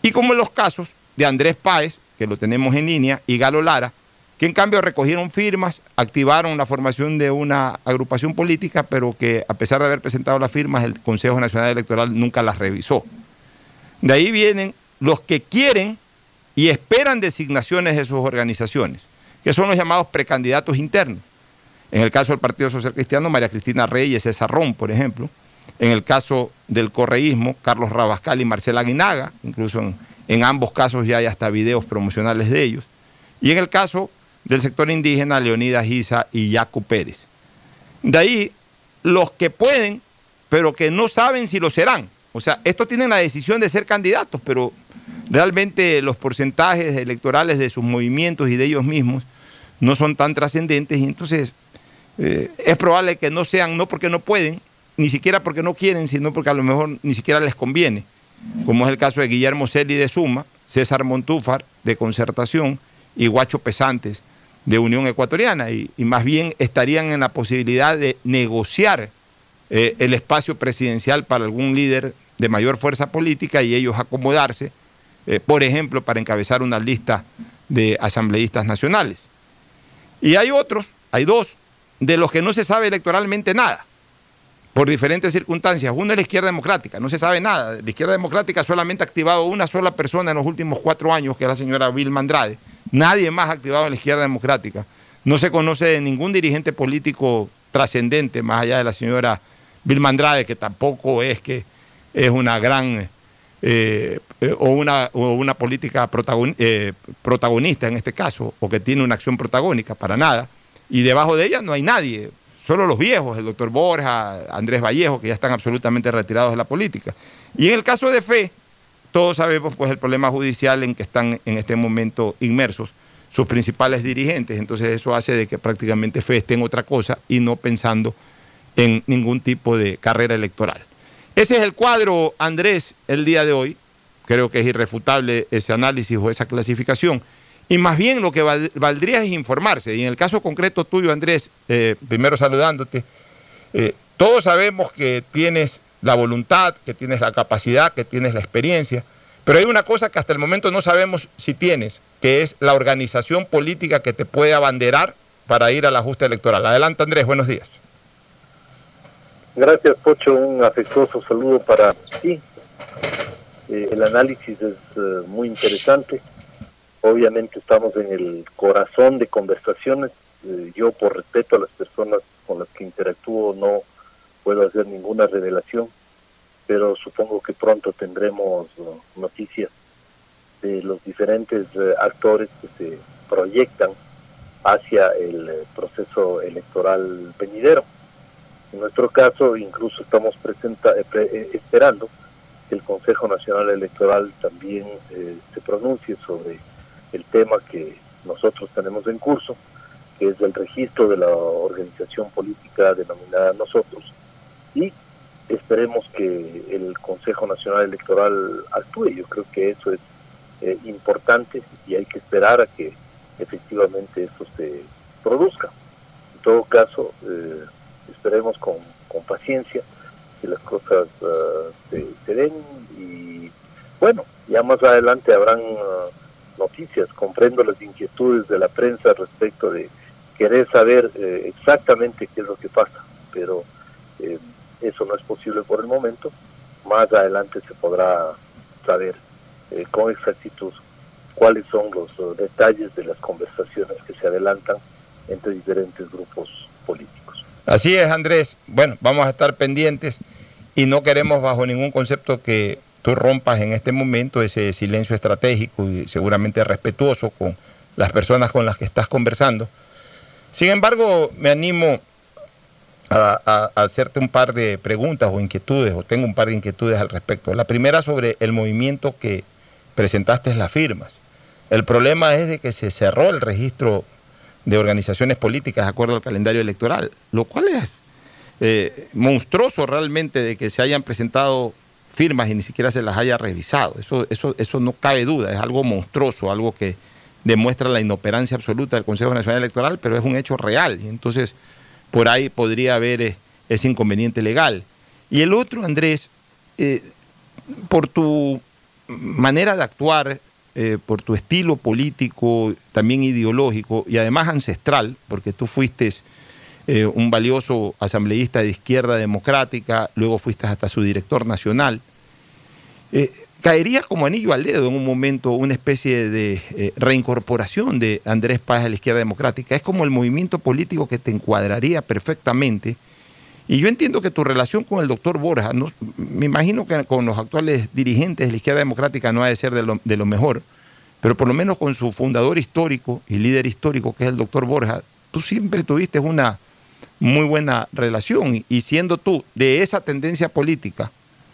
Y como en los casos de Andrés Páez, que lo tenemos en línea, y Galo Lara, que en cambio recogieron firmas, activaron la formación de una agrupación política, pero que a pesar de haber presentado las firmas, el Consejo Nacional Electoral nunca las revisó. De ahí vienen los que quieren y esperan designaciones de sus organizaciones, que son los llamados precandidatos internos. En el caso del Partido Social Cristiano, María Cristina Reyes, César Ron, por ejemplo. En el caso del correísmo, Carlos Rabascal y Marcela Aguinaga, incluso en, ambos casos ya hay hasta videos promocionales de ellos. Y en el caso del sector indígena, Leonidas Giza y Yacu Pérez. De ahí, los que pueden, pero que no saben si lo serán. O sea, estos tienen la decisión de ser candidatos, pero realmente los porcentajes electorales de sus movimientos y de ellos mismos no son tan trascendentes y entonces eh, es probable que no sean, no porque no pueden, ni siquiera porque no quieren, sino porque a lo mejor ni siquiera les conviene, como es el caso de Guillermo Celi de Suma, César Montúfar de Concertación y Guacho Pesantes de Unión Ecuatoriana y, más bien estarían en la posibilidad de negociar eh, el espacio presidencial para algún líder de mayor fuerza política y ellos acomodarse, eh, por ejemplo, para encabezar una lista de asambleístas nacionales. Y hay otros, hay dos, de los que no se sabe electoralmente nada, por diferentes circunstancias. Uno es la izquierda democrática, no se sabe nada. La izquierda democrática solamente ha activado una sola persona en los últimos cuatro años, que es la señora Vilma Andrade. Nadie más ha activado la izquierda democrática. No se conoce de ningún dirigente político trascendente, más allá de la señora Vilma Andrade, que tampoco es que es una gran eh, o, una, o una política eh, protagonista en este caso, o que tiene una acción protagónica, para nada. Y debajo de ella no hay nadie, solo los viejos, el doctor Borja, Andrés Vallejo, que ya están absolutamente retirados de la política. Y en el caso de FE, todos sabemos pues el problema judicial en que están en este momento inmersos sus principales dirigentes, entonces eso hace de que prácticamente FE esté en otra cosa y no pensando en ningún tipo de carrera electoral. Ese es el cuadro, Andrés, el día de hoy. Creo que es irrefutable ese análisis o esa clasificación. Y más bien lo que valdría es informarse. Y en el caso concreto tuyo, Andrés, eh, primero saludándote, eh, todos sabemos que tienes la voluntad, que tienes la capacidad, que tienes la experiencia, pero hay una cosa que hasta el momento no sabemos si tienes, que es la organización política que te puede abanderar para ir a la justa electoral. Adelante, Andrés, buenos días. Gracias, Pocho. Un afectuoso saludo para ti. Eh, el análisis es eh, muy interesante. Obviamente estamos en el corazón de conversaciones. Eh, yo, por respeto a las personas con las que interactúo, no puedo hacer ninguna revelación, pero supongo que pronto tendremos noticias de los diferentes actores que se proyectan hacia el proceso electoral venidero. En nuestro caso, incluso estamos presenta, pre, esperando el Consejo Nacional Electoral también eh, se pronuncie sobre el tema que nosotros tenemos en curso, que es el registro de la organización política denominada nosotros. Y esperemos que el Consejo Nacional Electoral actúe. Yo creo que eso es eh, importante y hay que esperar a que efectivamente esto se produzca. En todo caso, eh, esperemos con, con, paciencia las cosas uh, se, se, den y bueno, ya más adelante habrán uh, noticias, comprendo las inquietudes de la prensa respecto de querer saber eh, exactamente qué es lo que pasa, pero eh, eso no es posible por el momento. Más adelante se podrá saber eh, con exactitud cuáles son los eh, detalles de las conversaciones que se adelantan entre diferentes grupos políticos. Así es, Andrés. Bueno, vamos a estar pendientes y no queremos bajo ningún concepto que tú rompas en este momento ese silencio estratégico y seguramente respetuoso con las personas con las que estás conversando. Sin embargo, me animo a, hacerte un par de preguntas o inquietudes, o tengo un par de inquietudes al respecto. La primera sobre el movimiento que presentaste las firmas. El problema es de que se cerró el registro de organizaciones políticas de acuerdo al calendario electoral, lo cual es eh, monstruoso realmente de que se hayan presentado firmas y ni siquiera se las haya revisado. Eso, eso, eso no cabe duda, es algo monstruoso, algo que demuestra la inoperancia absoluta del Consejo Nacional Electoral, pero es un hecho real. Y entonces, por ahí podría haber eh, ese inconveniente legal. Y el otro, Andrés, eh, por tu manera de actuar, eh, por tu estilo político, también ideológico y además ancestral, porque tú fuiste eh, un valioso asambleísta de izquierda democrática, luego fuiste hasta su director nacional. Eh, caería como anillo al dedo en un momento una especie de reincorporación de Andrés Páez a la izquierda democrática. Es como el movimiento político que te encuadraría perfectamente. Y yo entiendo que tu relación con el doctor Borja, me imagino que con los actuales dirigentes de la izquierda democrática no ha de ser de lo, de lo mejor, pero por lo menos con su fundador histórico y líder histórico, que es el doctor Borja, tú siempre tuviste una muy buena relación. Y- siendo tú de esa tendencia política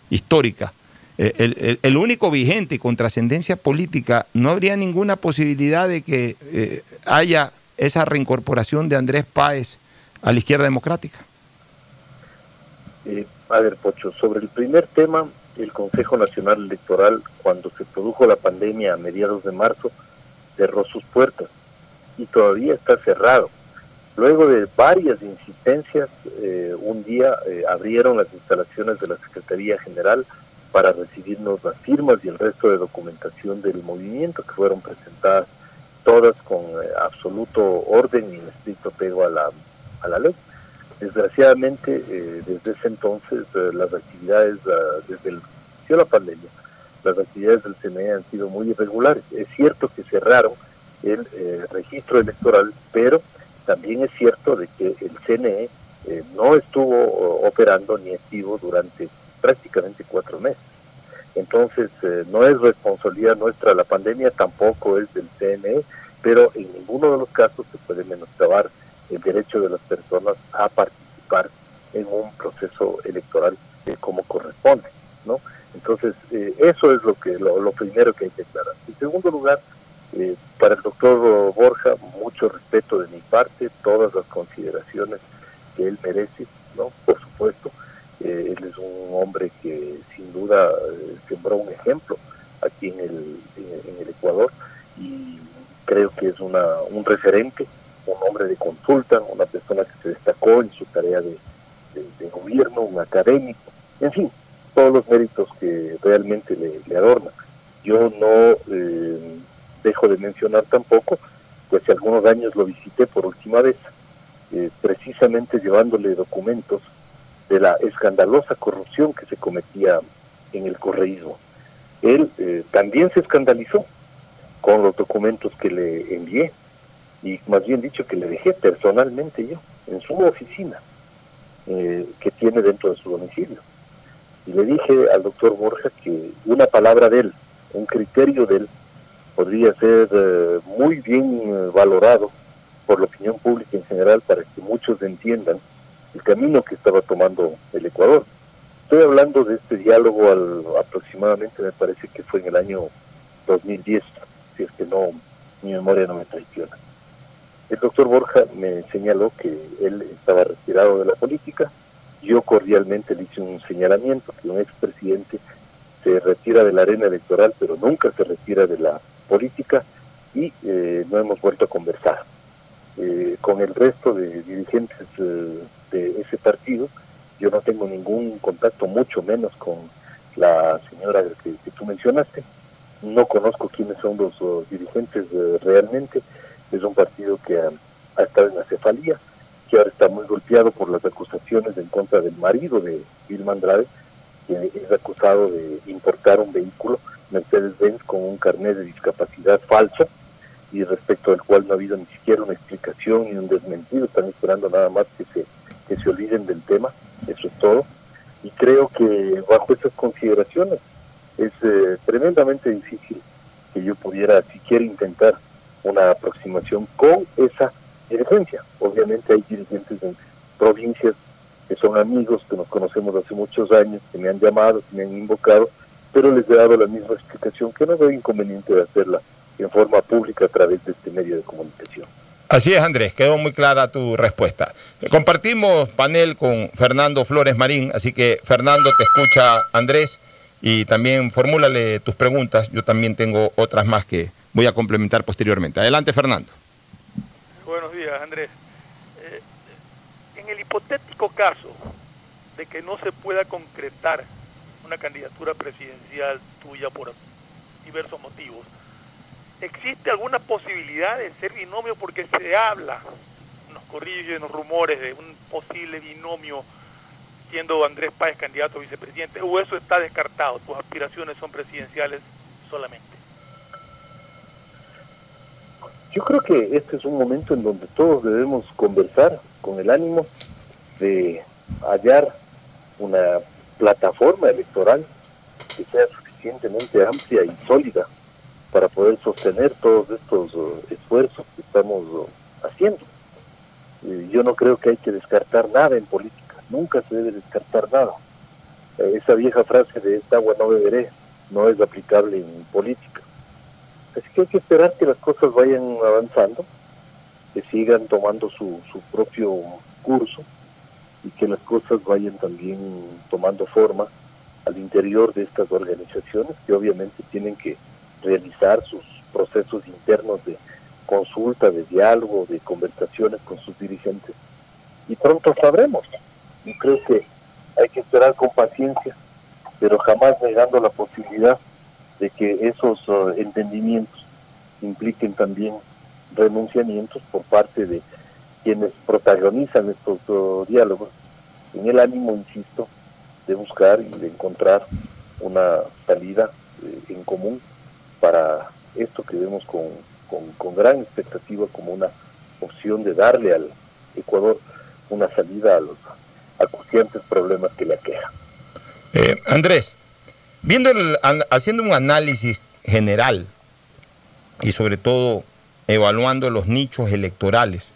histórica, eh, el, único vigente con trascendencia política, ¿no habría ninguna posibilidad de que eh, haya esa reincorporación de Andrés Páez a la izquierda democrática? Eh, a Pocho, sobre el primer tema, el Consejo Nacional Electoral, cuando se produjo la pandemia a mediados de marzo, cerró sus puertas y todavía está cerrado. Luego de varias insistencias, eh, un día eh, abrieron las instalaciones de la Secretaría General para recibirnos las firmas y el resto de documentación del movimiento que fueron presentadas todas con eh, absoluto orden y en estricto apego a la, a la ley. Desgraciadamente, eh, desde ese entonces, eh, las actividades, ah, desde el inicio de la pandemia, las actividades del CNE han sido muy irregulares. Es cierto que cerraron el eh, registro electoral, pero también es cierto de que el CNE no estuvo operando ni activo durante prácticamente cuatro meses. Entonces, no es responsabilidad nuestra la pandemia, tampoco es del CNE, pero en ninguno de los casos se puede menoscabar el derecho de las personas a participar en un proceso electoral eh, como corresponde, ¿no? Entonces, eh, eso es lo que lo, lo primero que hay que aclarar. En segundo lugar, eh, para el doctor Borja, mucho respeto de mi parte, todas las consideraciones que él merece, ¿no? Por supuesto, eh, él es un hombre que sin duda sembró un ejemplo aquí en el, en el Ecuador y creo que es una, un referente, un hombre de consulta, una persona que se destacó en su tarea de, gobierno, un académico, en fin, todos los méritos que realmente le, le adornan. Yo no eh, dejo de mencionar tampoco, pues hace algunos años lo visité por última vez, eh, precisamente llevándole documentos de la escandalosa corrupción que se cometía en el correísmo. Él eh, también se escandalizó con los documentos que le envié y más bien dicho que le dejé personalmente yo en su oficina eh, que tiene dentro de su domicilio. Y le dije al doctor Borja que una palabra de él, un criterio de él, podría ser eh, muy bien eh, valorado por la opinión pública en general para que muchos entiendan el camino que estaba tomando el Ecuador. Estoy hablando de este diálogo al, aproximadamente, me parece que fue en el año 2010, si es que no, mi memoria no me traiciona. El doctor Borja me señaló que él estaba retirado de la política. Yo cordialmente le hice un señalamiento que un expresidente se retira de la arena electoral, pero nunca se retira de la política y eh, no hemos vuelto a conversar. Eh, con el resto de dirigentes eh, de ese partido, yo no tengo ningún contacto, mucho menos con la señora que, que tú mencionaste. no conozco quiénes son los dirigentes realmente. Es un partido que ha, estado en la cefalía, que ahora está muy golpeado por las acusaciones en contra del marido de Vilma Andrade, que es acusado de importar un vehículo Mercedes-Benz con un carnet de discapacidad falso y respecto al cual no ha habido ni siquiera una explicación ni un desmentido. Están esperando nada más que se, que se olviden del tema. Eso es todo. Y creo que bajo esas consideraciones es eh, tremendamente difícil que yo pudiera siquiera intentar una aproximación con esa dirigencia. Obviamente hay dirigentes en provincias que son amigos, que nos conocemos hace muchos años, que me han llamado, que me han invocado, pero les he dado la misma explicación, que no veo inconveniente de hacerla en forma pública a través de este medio de comunicación. Así es, Andrés, quedó muy clara tu respuesta. Compartimos panel con Fernando Flores Marín, así que Fernando te escucha Andrés y también formúlale tus preguntas. Yo también tengo otras más que voy a complementar posteriormente. Adelante, Fernando. Buenos días, Andrés. Eh, en el hipotético caso de que no se pueda concretar una candidatura presidencial tuya por diversos motivos, ¿existe alguna posibilidad de ser binomio? Porque se habla, nos corrigen los rumores de un posible binomio siendo Andrés Páez candidato a vicepresidente, o eso está descartado, tus aspiraciones son presidenciales solamente. Yo creo que este es un momento en donde todos debemos conversar con el ánimo de hallar una plataforma electoral que sea suficientemente amplia y sólida para poder sostener todos estos uh, esfuerzos que estamos uh, haciendo. Eh, yo no creo que hay que descartar nada en política, nunca se debe descartar nada. Eh, esa vieja frase de esta agua no beberé no es aplicable en política. Así que hay que esperar que las cosas vayan avanzando, que sigan tomando su, su propio curso y que las cosas vayan también tomando forma al interior de estas organizaciones que obviamente tienen que realizar sus procesos internos de consulta, de diálogo, de conversaciones con sus dirigentes. Y pronto sabremos. Yo creo que hay que esperar con paciencia, pero jamás negando la posibilidad de que esos uh, entendimientos impliquen también renunciamientos por parte de quienes protagonizan estos uh, diálogos, en el ánimo, insisto, de buscar y de encontrar una salida eh, en común para esto que vemos con, con, con, gran expectativa como una opción de darle al Ecuador una salida a los acuciantes problemas que le aquejan. Eh, Andrés, viendo haciendo un análisis general y sobre todo evaluando los nichos electorales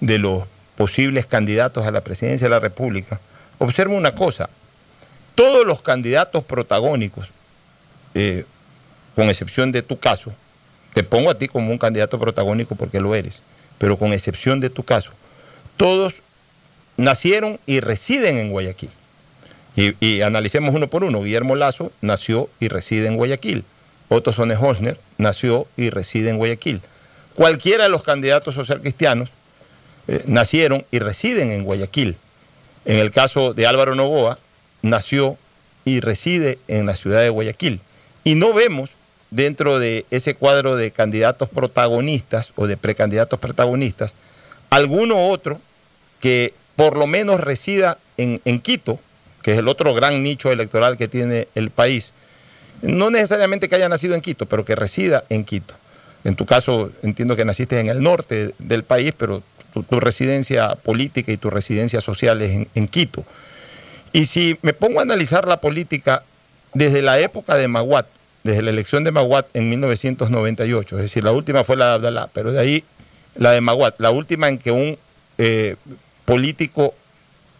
de los posibles candidatos a la presidencia de la República, observo una cosa, todos los candidatos protagónicos, eh, con excepción de tu caso, te pongo a ti como un candidato protagónico porque lo eres, pero con excepción de tu caso, todos nacieron y residen en Guayaquil. Y, analicemos uno por uno. Guillermo Lazo nació y reside en Guayaquil. Otto Sone Hosner nació y reside en Guayaquil. Cualquiera de los candidatos socialcristianos eh, nacieron y residen en Guayaquil. En el caso de Álvaro Novoa, nació y reside en la ciudad de Guayaquil. Y no vemos dentro de ese cuadro de candidatos protagonistas o de precandidatos protagonistas, alguno otro que por lo menos resida en, en, Quito, que es el otro gran nicho electoral que tiene el país. No necesariamente que haya nacido en Quito, pero que resida en Quito. En tu caso, entiendo que naciste en el norte del país, pero tu, residencia política y tu residencia social es en, en Quito. Y si me pongo a analizar la política desde la época de Maguat, desde la elección de Maguat en 1998, es decir, la última fue la de Abdalá, pero de ahí la de Maguat, la última en que un eh, político,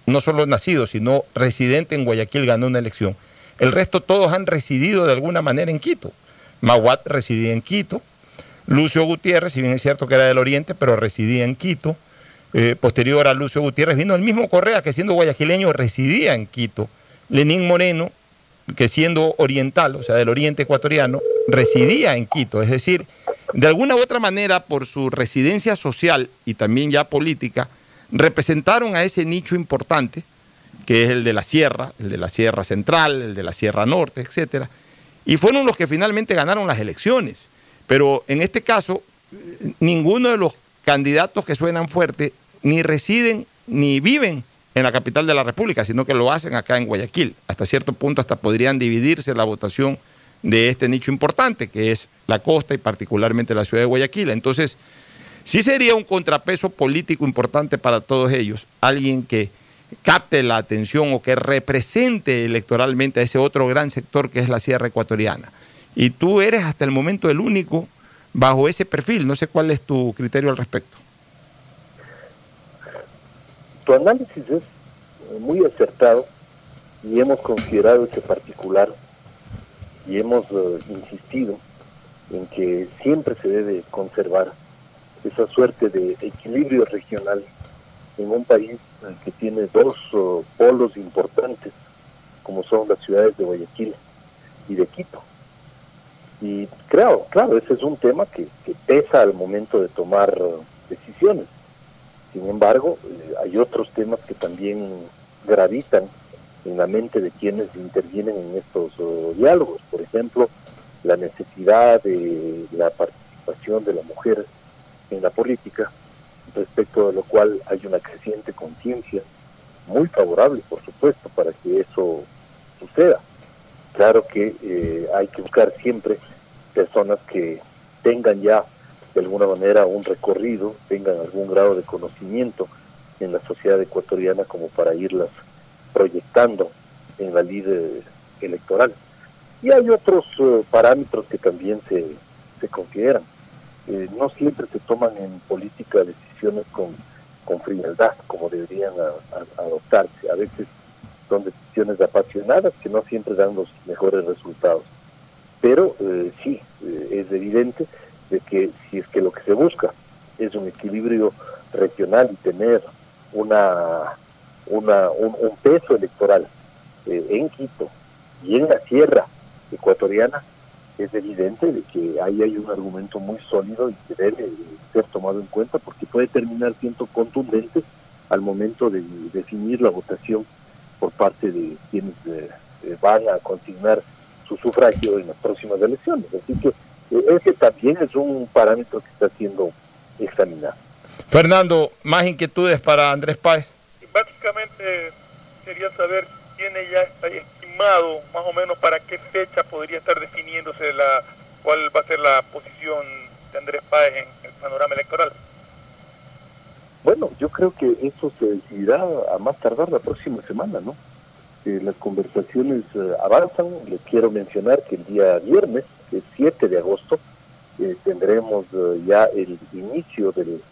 no solo nacido, sino residente en Guayaquil ganó una elección. El resto todos han residido de alguna manera en Quito. Maguat residía en Quito, Lucio Gutiérrez, si bien es cierto que era del Oriente, pero residía en Quito. Eh, posterior a Lucio Gutiérrez vino el mismo Correa, que siendo guayaquileño residía en Quito. Lenín Moreno, que siendo oriental, o sea, del oriente ecuatoriano, residía en Quito. Es decir, de alguna u otra manera, por su residencia social y también ya política, representaron a ese nicho importante, que es el de la sierra, el de la sierra central, el de la sierra norte, etcétera, y fueron los que finalmente ganaron las elecciones. Pero en este caso, ninguno de los candidatos que suenan fuerte ni residen ni viven en la capital de la República, sino que lo hacen acá en Guayaquil. Hasta cierto punto hasta podrían dividirse la votación de este nicho importante, que es la costa y particularmente la ciudad de Guayaquil. Entonces, sí sería un contrapeso político importante para todos ellos, alguien que capte la atención o que represente electoralmente a ese otro gran sector que es la Sierra Ecuatoriana. Y tú eres hasta el momento el único bajo ese perfil. No sé cuál es tu criterio al respecto. Tu análisis es muy acertado y hemos considerado ese particular y hemos eh, insistido en que siempre se debe conservar esa suerte de equilibrio regional en un país que tiene dos oh, polos importantes, como son las ciudades de Guayaquil y de Quito. Y claro, claro, ese es un tema que, que pesa al momento de tomar decisiones. Sin embargo, eh, hay otros temas que también gravitan en la mente de quienes intervienen en estos diálogos. Por ejemplo, la necesidad de la participación de la mujer en la política, respecto de lo cual hay una creciente conciencia muy favorable, por supuesto, para que eso suceda. Claro que eh, hay que buscar siempre personas que tengan ya de alguna manera un recorrido, tengan algún grado de conocimiento en la sociedad ecuatoriana como para irlas proyectando en la ley electoral. Y hay otros eh, parámetros que también se, se consideran. Eh, no siempre se toman en política decisiones con, con frialdad, como deberían adoptarse. A veces son decisiones apasionadas que no siempre dan los mejores resultados. Pero eh, sí, eh, es evidente de que si es que lo que se busca es un equilibrio regional y tener una, una un, peso electoral en Quito y en la sierra ecuatoriana, es evidente de que ahí hay un argumento muy sólido y que debe ser tomado en cuenta porque puede terminar siendo contundente al momento de definir la votación por parte de quienes eh, eh, van a consignar su sufragio en las próximas elecciones. Así que eh, ese también es un parámetro que está siendo examinado. Fernando, ¿más inquietudes para Andrés Páez? Básicamente quería saber tiene ya está más o menos para qué fecha podría estar definiéndose la cuál va a ser la posición de Andrés Páez en el panorama electoral. Bueno, yo creo que eso se decidirá a más tardar la próxima semana, ¿no? Eh, las conversaciones eh, avanzan. Les quiero mencionar que el día viernes, el 7 de agosto, eh, tendremos ya el inicio del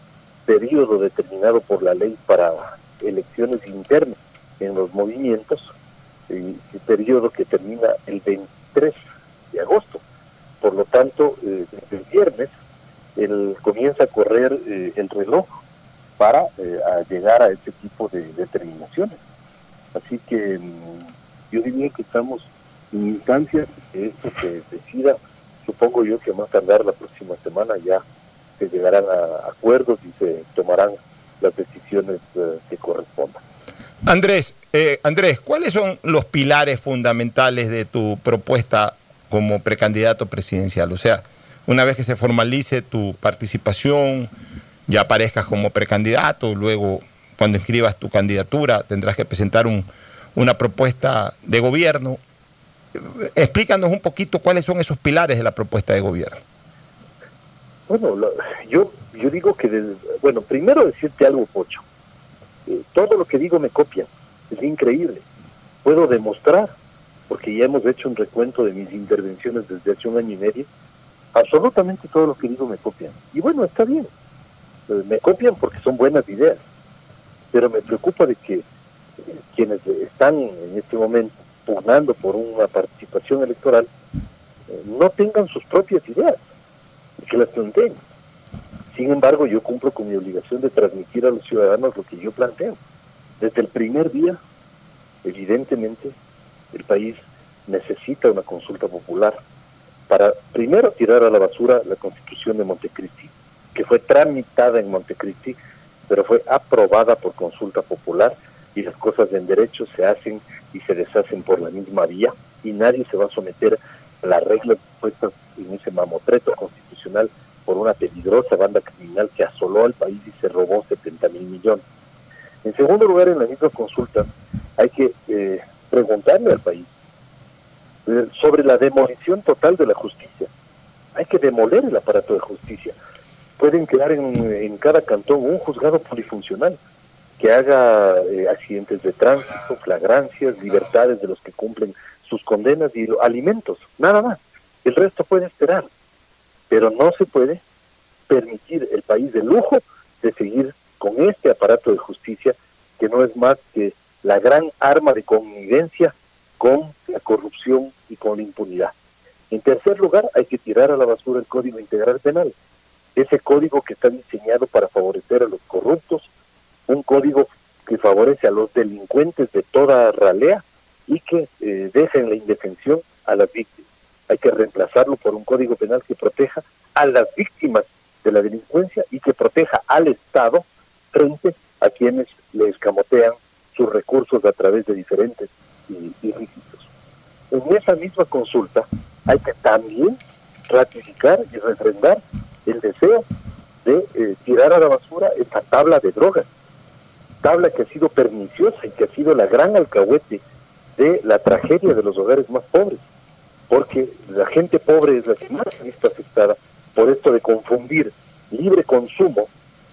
periodo determinado por la ley para elecciones internas en los movimientos, el periodo que termina el 23 de agosto. Por lo tanto, eh, desde el viernes el, comienza a correr eh, el reloj para eh, llegar a este tipo de determinaciones. Así que mm, yo diría que estamos en instancia que esto se decida, supongo yo que más tardar la próxima semana ya se llegarán a acuerdos y se tomarán las decisiones eh, que correspondan. Andrés, eh, Andrés, ¿cuáles son los pilares fundamentales de tu propuesta como precandidato presidencial? O sea, una vez que se formalice tu participación, ya aparezcas como precandidato, luego cuando inscribas tu candidatura tendrás que presentar un- una propuesta de gobierno. Explícanos un poquito cuáles son esos pilares de la propuesta de gobierno. Bueno, yo, digo que, bueno, primero decirte algo, Pocho. Todo lo que digo me copian. Es increíble. Puedo demostrar, porque ya hemos hecho un recuento de mis intervenciones desde hace un año y medio, absolutamente todo lo que digo me copian. Y bueno, está bien. Eh, me copian porque son buenas ideas. Pero me preocupa de que eh, quienes están en este momento pugnando por una participación electoral eh, no tengan sus propias ideas que las planteen. Sin embargo, yo cumplo con mi obligación de transmitir a los ciudadanos lo que yo planteo. Desde el primer día, evidentemente, el país necesita una consulta popular para, primero, tirar a la basura la constitución de Montecristi, que fue tramitada en Montecristi, pero fue aprobada por consulta popular y las cosas en derecho se hacen y se deshacen por la misma vía y nadie se va a someter las reglas puestas en ese mamotreto constitucional por una peligrosa banda criminal que asoló al país y se robó 70 mil millones. En segundo lugar, en la misma consulta, hay que eh, preguntarle al país eh, sobre la demolición total de la justicia. Hay que demoler el aparato de justicia. Pueden crear en, cada cantón un juzgado polifuncional que haga eh, accidentes de tránsito, flagrancias, libertades de los que cumplen sus condenas y alimentos, nada más. El resto puede esperar, pero no se puede permitir el país de lujo de seguir con este aparato de justicia que no es más que la gran arma de connivencia con la corrupción y con la impunidad. En tercer lugar, hay que tirar a la basura el Código Integral Penal, ese código que está diseñado para favorecer a los corruptos, un código que favorece a los delincuentes de toda ralea y que eh, deja en la indefensión a las víctimas. Hay que reemplazarlo por un código penal que proteja a las víctimas de la delincuencia y que proteja al Estado frente a quienes le escamotean sus recursos a través de diferentes ilícitos. En esa misma consulta hay que también ratificar y refrendar el deseo de eh, tirar a la basura esta tabla de drogas, tabla que ha sido perniciosa y que ha sido la gran alcahuete de la tragedia de los hogares más pobres, porque la gente pobre es la que más se visto afectada por esto de confundir libre consumo,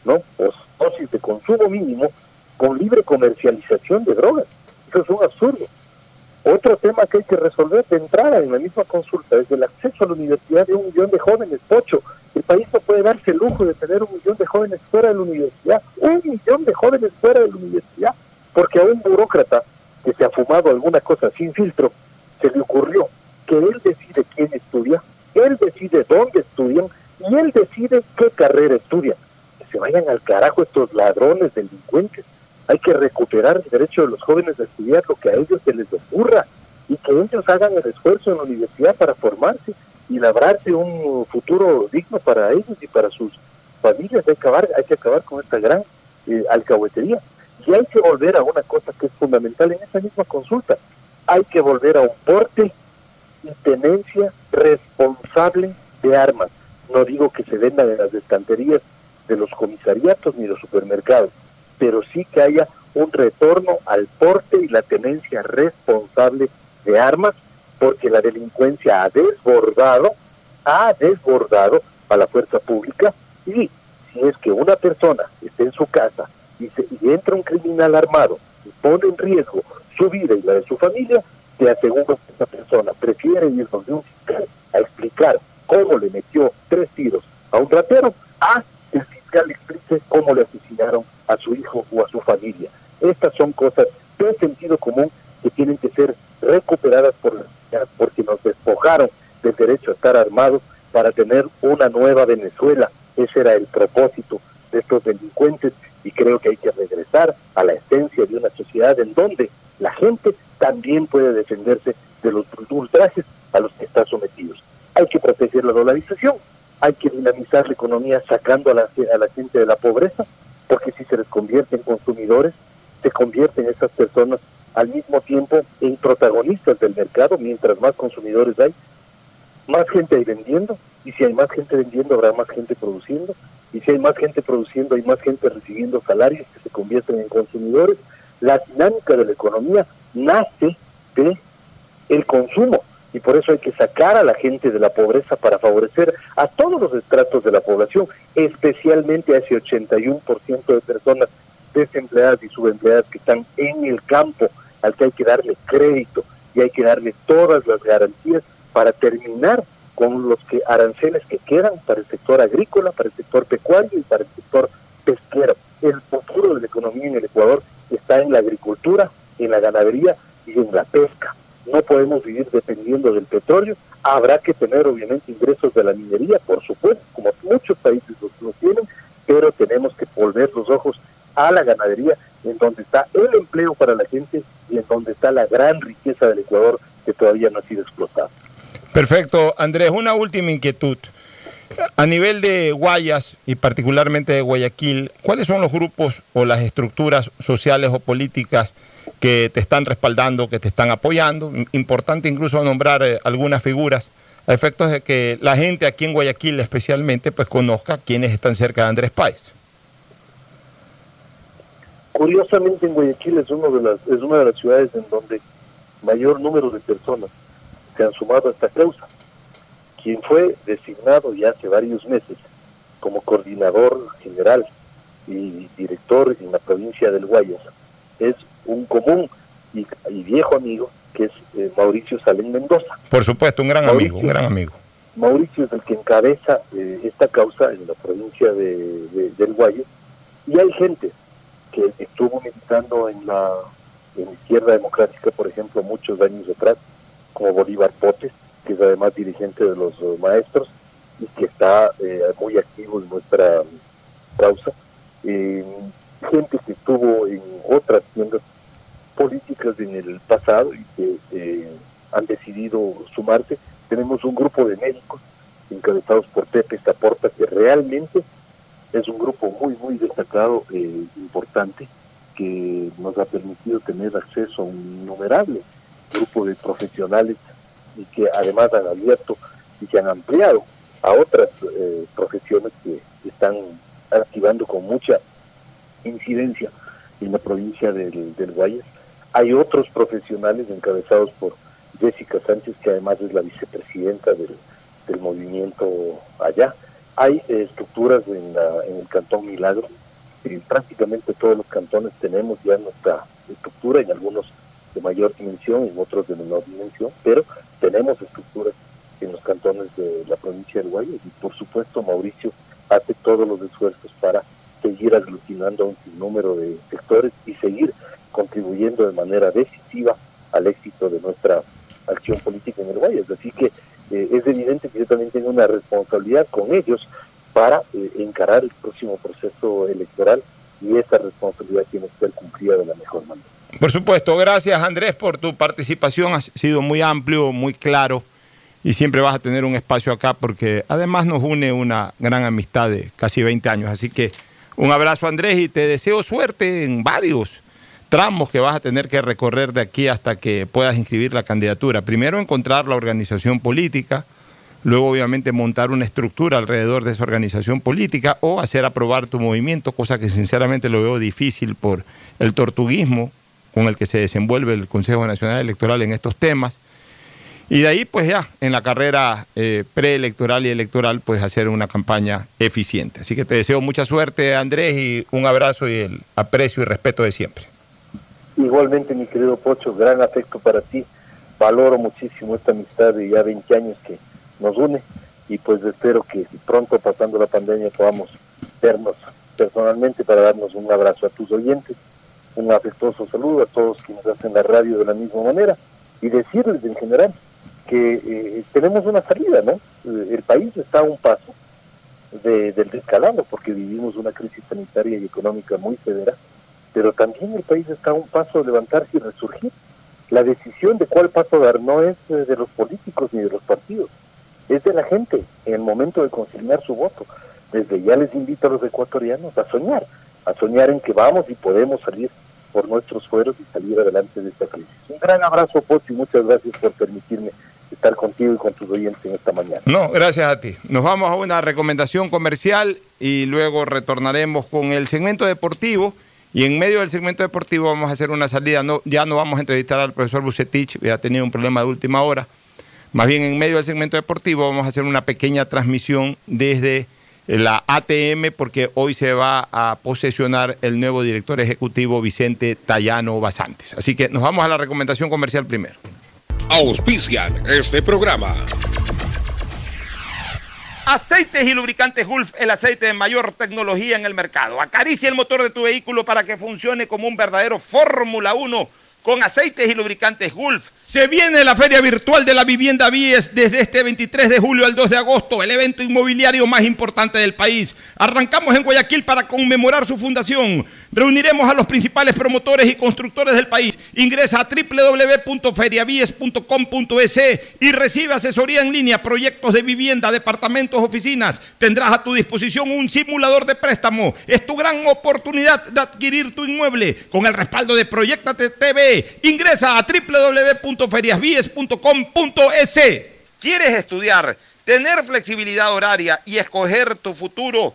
¿no? O dosis de consumo mínimo con libre comercialización de drogas. Eso es un absurdo. Otro tema que hay que resolver de entrada en la misma consulta es el acceso a la universidad de un millón de jóvenes. Pocho, el país no puede darse el lujo de tener un millón de jóvenes fuera de la universidad. Un millón de jóvenes fuera de la universidad. Porque a un burócrata que se ha fumado alguna cosa sin filtro, se le ocurrió que él decide quién estudia, él decide dónde estudian y él decide qué carrera estudian. Que se vayan al carajo estos ladrones, delincuentes. Hay que recuperar el derecho de los jóvenes a estudiar lo que a ellos se les ocurra y que ellos hagan el esfuerzo en la universidad para formarse y labrarse un futuro digno para ellos y para sus familias. Hay que acabar, hay que acabar con esta gran eh, alcahuetería. Y hay que volver a una cosa que es fundamental en esa misma consulta. Hay que volver a un porte y tenencia responsable de armas. No digo que se vendan en las estanterías de los comisariatos ni los supermercados, pero sí que haya un retorno al porte y la tenencia responsable de armas, porque la delincuencia ha desbordado, ha desbordado a la fuerza pública y si es que una persona está en su casa y, se- y entra un criminal armado y pone en riesgo su vida y la de su familia, te aseguro que esa persona prefiere ir donde un fiscal a explicar cómo le metió tres tiros a un ratero a que el fiscal le explique cómo le asesinaron a su hijo o a su familia. Estas son cosas de sentido común que tienen que ser recuperadas por la sociedad porque nos despojaron del derecho a estar armados para tener una nueva Venezuela. Ese era el propósito de estos delincuentes y creo que hay que regresar a la esencia de una sociedad en donde la gente también puede defenderse de los ultrajes a los que está sometidos. Hay que proteger la dolarización, hay que dinamizar la economía sacando a la, a la gente de la pobreza, porque si se les convierte en consumidores, se convierten esas personas al mismo tiempo en protagonistas del mercado, mientras más consumidores hay, más gente hay vendiendo, y si hay más gente vendiendo, habrá más gente produciendo, y si hay más gente produciendo, hay más gente recibiendo salarios que se convierten en consumidores. La dinámica de la economía nace de el consumo, y por eso hay que sacar a la gente de la pobreza para favorecer a todos los estratos de la población, especialmente a ese 81% de personas desempleadas y subempleadas que están en el campo, al que hay que darle crédito y hay que darle todas las garantías para terminar con los que aranceles que quedan para el sector agrícola, para el sector pecuario y para el sector pesquero. El futuro de la economía en el Ecuador está en la agricultura, en la ganadería y en la pesca. No podemos vivir dependiendo del petróleo. Habrá que tener obviamente ingresos de la minería, por supuesto, como muchos países lo tienen, pero tenemos que volver los ojos a la ganadería, en donde está el empleo para la gente y en donde está la gran riqueza del Ecuador que todavía no ha sido explotada. Perfecto. Andrés, una última inquietud. A nivel de Guayas y particularmente de Guayaquil, ¿cuáles son los grupos o las estructuras sociales o políticas que te están respaldando, que te están apoyando. Importante incluso nombrar eh, algunas figuras a efectos de que la gente aquí en Guayaquil especialmente pues conozca quiénes están cerca de Andrés Páez. Curiosamente en Guayaquil es, uno de las, es una de las ciudades en donde mayor número de personas se han sumado a esta causa. Quien fue designado ya hace varios meses como coordinador general y director en la provincia del Guayas es un común y, y viejo amigo que es eh, Mauricio Salén Mendoza. Por supuesto, un gran amigo, un gran amigo. Mauricio es el que encabeza eh, esta causa en la provincia de, de- del Guayas y hay gente que estuvo militando en la, en la izquierda democrática, por ejemplo, muchos años atrás, como Bolívar Potes, que es además dirigente de los eh, maestros y que está eh, muy activo en nuestra causa. Eh, gente que estuvo en otras tiendas políticas en el pasado y que eh, han decidido sumarse. Tenemos un grupo de médicos encabezados por Pepe Zaporta que realmente es un grupo muy, muy destacado, eh, importante, que nos ha permitido tener acceso a un innumerable grupo de profesionales y que además han abierto y se han ampliado a otras eh, profesiones que están activando con mucha incidencia en la provincia del, Guayas. Hay otros profesionales encabezados por Jessica Sánchez, que además es la vicepresidenta del, del movimiento allá. Hay eh, estructuras en, la- en el Cantón Milagro. Eh, prácticamente todos los cantones tenemos ya nuestra estructura, en algunos de mayor dimensión, en otros de menor dimensión, pero tenemos estructuras en los cantones de la provincia del Guayas y por supuesto Mauricio hace todos los esfuerzos para seguir aglutinando a un sinnúmero de sectores y seguir contribuyendo de manera decisiva al éxito de nuestra acción política en el Guayas. Así que eh, es evidente que yo también tengo una responsabilidad con ellos para eh, encarar el próximo proceso electoral y esa responsabilidad tiene que ser cumplida de la mejor manera. Por supuesto, gracias Andrés por tu participación, ha sido muy amplio, muy claro y siempre vas a tener un espacio acá porque además nos une una gran amistad de casi 20 años. Así que un abrazo Andrés y te deseo suerte en varios tramos que vas a tener que recorrer de aquí hasta que puedas inscribir la candidatura. Primero encontrar la organización política, luego obviamente montar una estructura alrededor de esa organización política o hacer aprobar tu movimiento, cosa que sinceramente lo veo difícil por el tortuguismo con el que se desenvuelve el Consejo Nacional Electoral en estos temas. Y de ahí, pues ya, en la carrera eh, preelectoral y electoral, pues hacer una campaña eficiente. Así que te deseo mucha suerte, Andrés, y un abrazo y el aprecio y respeto de siempre. Igualmente, mi querido Pocho, gran afecto para ti. Valoro muchísimo esta amistad de ya 20 años que nos une y pues espero que pronto, pasando la pandemia, podamos vernos personalmente para darnos un abrazo a tus oyentes, un afectuoso saludo a todos quienes hacen la radio de la misma manera y decirles en general que eh, tenemos una salida, ¿no? Eh, el país está a un paso de- del descalabro porque vivimos una crisis sanitaria y económica muy severa pero también el país está a un paso de levantarse y resurgir. La decisión de cuál paso dar no es eh, de los políticos ni de los partidos, es de la gente en el momento de consignar su voto. Desde ya les invito a los ecuatorianos a soñar, a soñar en que vamos y podemos salir por nuestros fueros y salir adelante de esta crisis. Un gran abrazo, Pocho, y muchas gracias por permitirme estar contigo y con tus oyentes en esta mañana. No, gracias a ti. Nos vamos a una recomendación comercial y luego retornaremos con el segmento deportivo. Y en medio del segmento deportivo vamos a hacer una salida. No, ya no vamos a entrevistar al profesor Bucetich, que ha tenido un problema de última hora. Más bien en medio del segmento deportivo vamos a hacer una pequeña transmisión desde la ATM porque hoy se va a posesionar el nuevo director ejecutivo Vicente Tallano Basantes. Así que nos vamos a la recomendación comercial primero. Auspician este programa. Aceites y lubricantes Gulf, el aceite de mayor tecnología en el mercado. Acaricia el motor de tu vehículo para que funcione como un verdadero Fórmula 1 con aceites y lubricantes Gulf. Se viene la Feria Virtual de la Vivienda Vies desde este 23 de julio al 2 de agosto, el evento inmobiliario más importante del país. Arrancamos en Guayaquil para conmemorar su fundación. Reuniremos a los principales promotores y constructores del país. Ingresa a www.feriavies.com.es y recibe asesoría en línea, proyectos de vivienda, departamentos, oficinas. Tendrás a tu disposición un simulador de préstamo. Es tu gran oportunidad de adquirir tu inmueble con el respaldo de Proyectate TV. Ingresa a www.feriasvies.com.es. ¿Quieres estudiar, tener flexibilidad horaria y escoger tu futuro?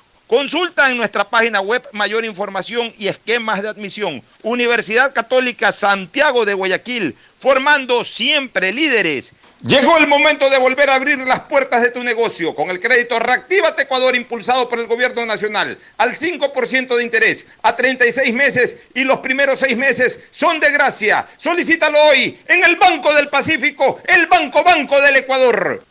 Consulta en nuestra página web mayor información y esquemas de admisión. Universidad Católica Santiago de Guayaquil, formando siempre líderes. Llegó el momento de volver a abrir las puertas de tu negocio con el crédito Reactívate Ecuador impulsado por el gobierno nacional al 5% de interés a 36 meses y los primeros 6 meses son de gracia. Solicítalo hoy en el Banco del Pacífico, el Banco Banco del Ecuador.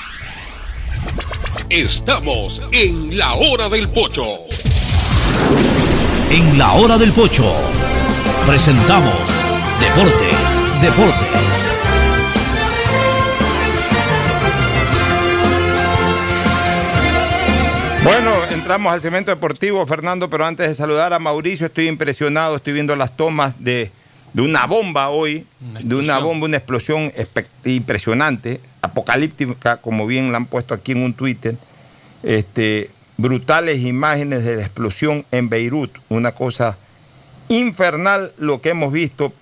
Estamos en la hora del pocho. En la hora del pocho presentamos Deportes, Deportes. Bueno, entramos al segmento deportivo, Fernando, pero antes de saludar a Mauricio, estoy impresionado, estoy viendo las tomas de, de una bomba hoy, de una bomba, una explosión espect- impresionante, apocalíptica, como bien la han puesto aquí en un Twitter. Este, brutales imágenes de la explosión en Beirut, una cosa infernal lo que hemos visto.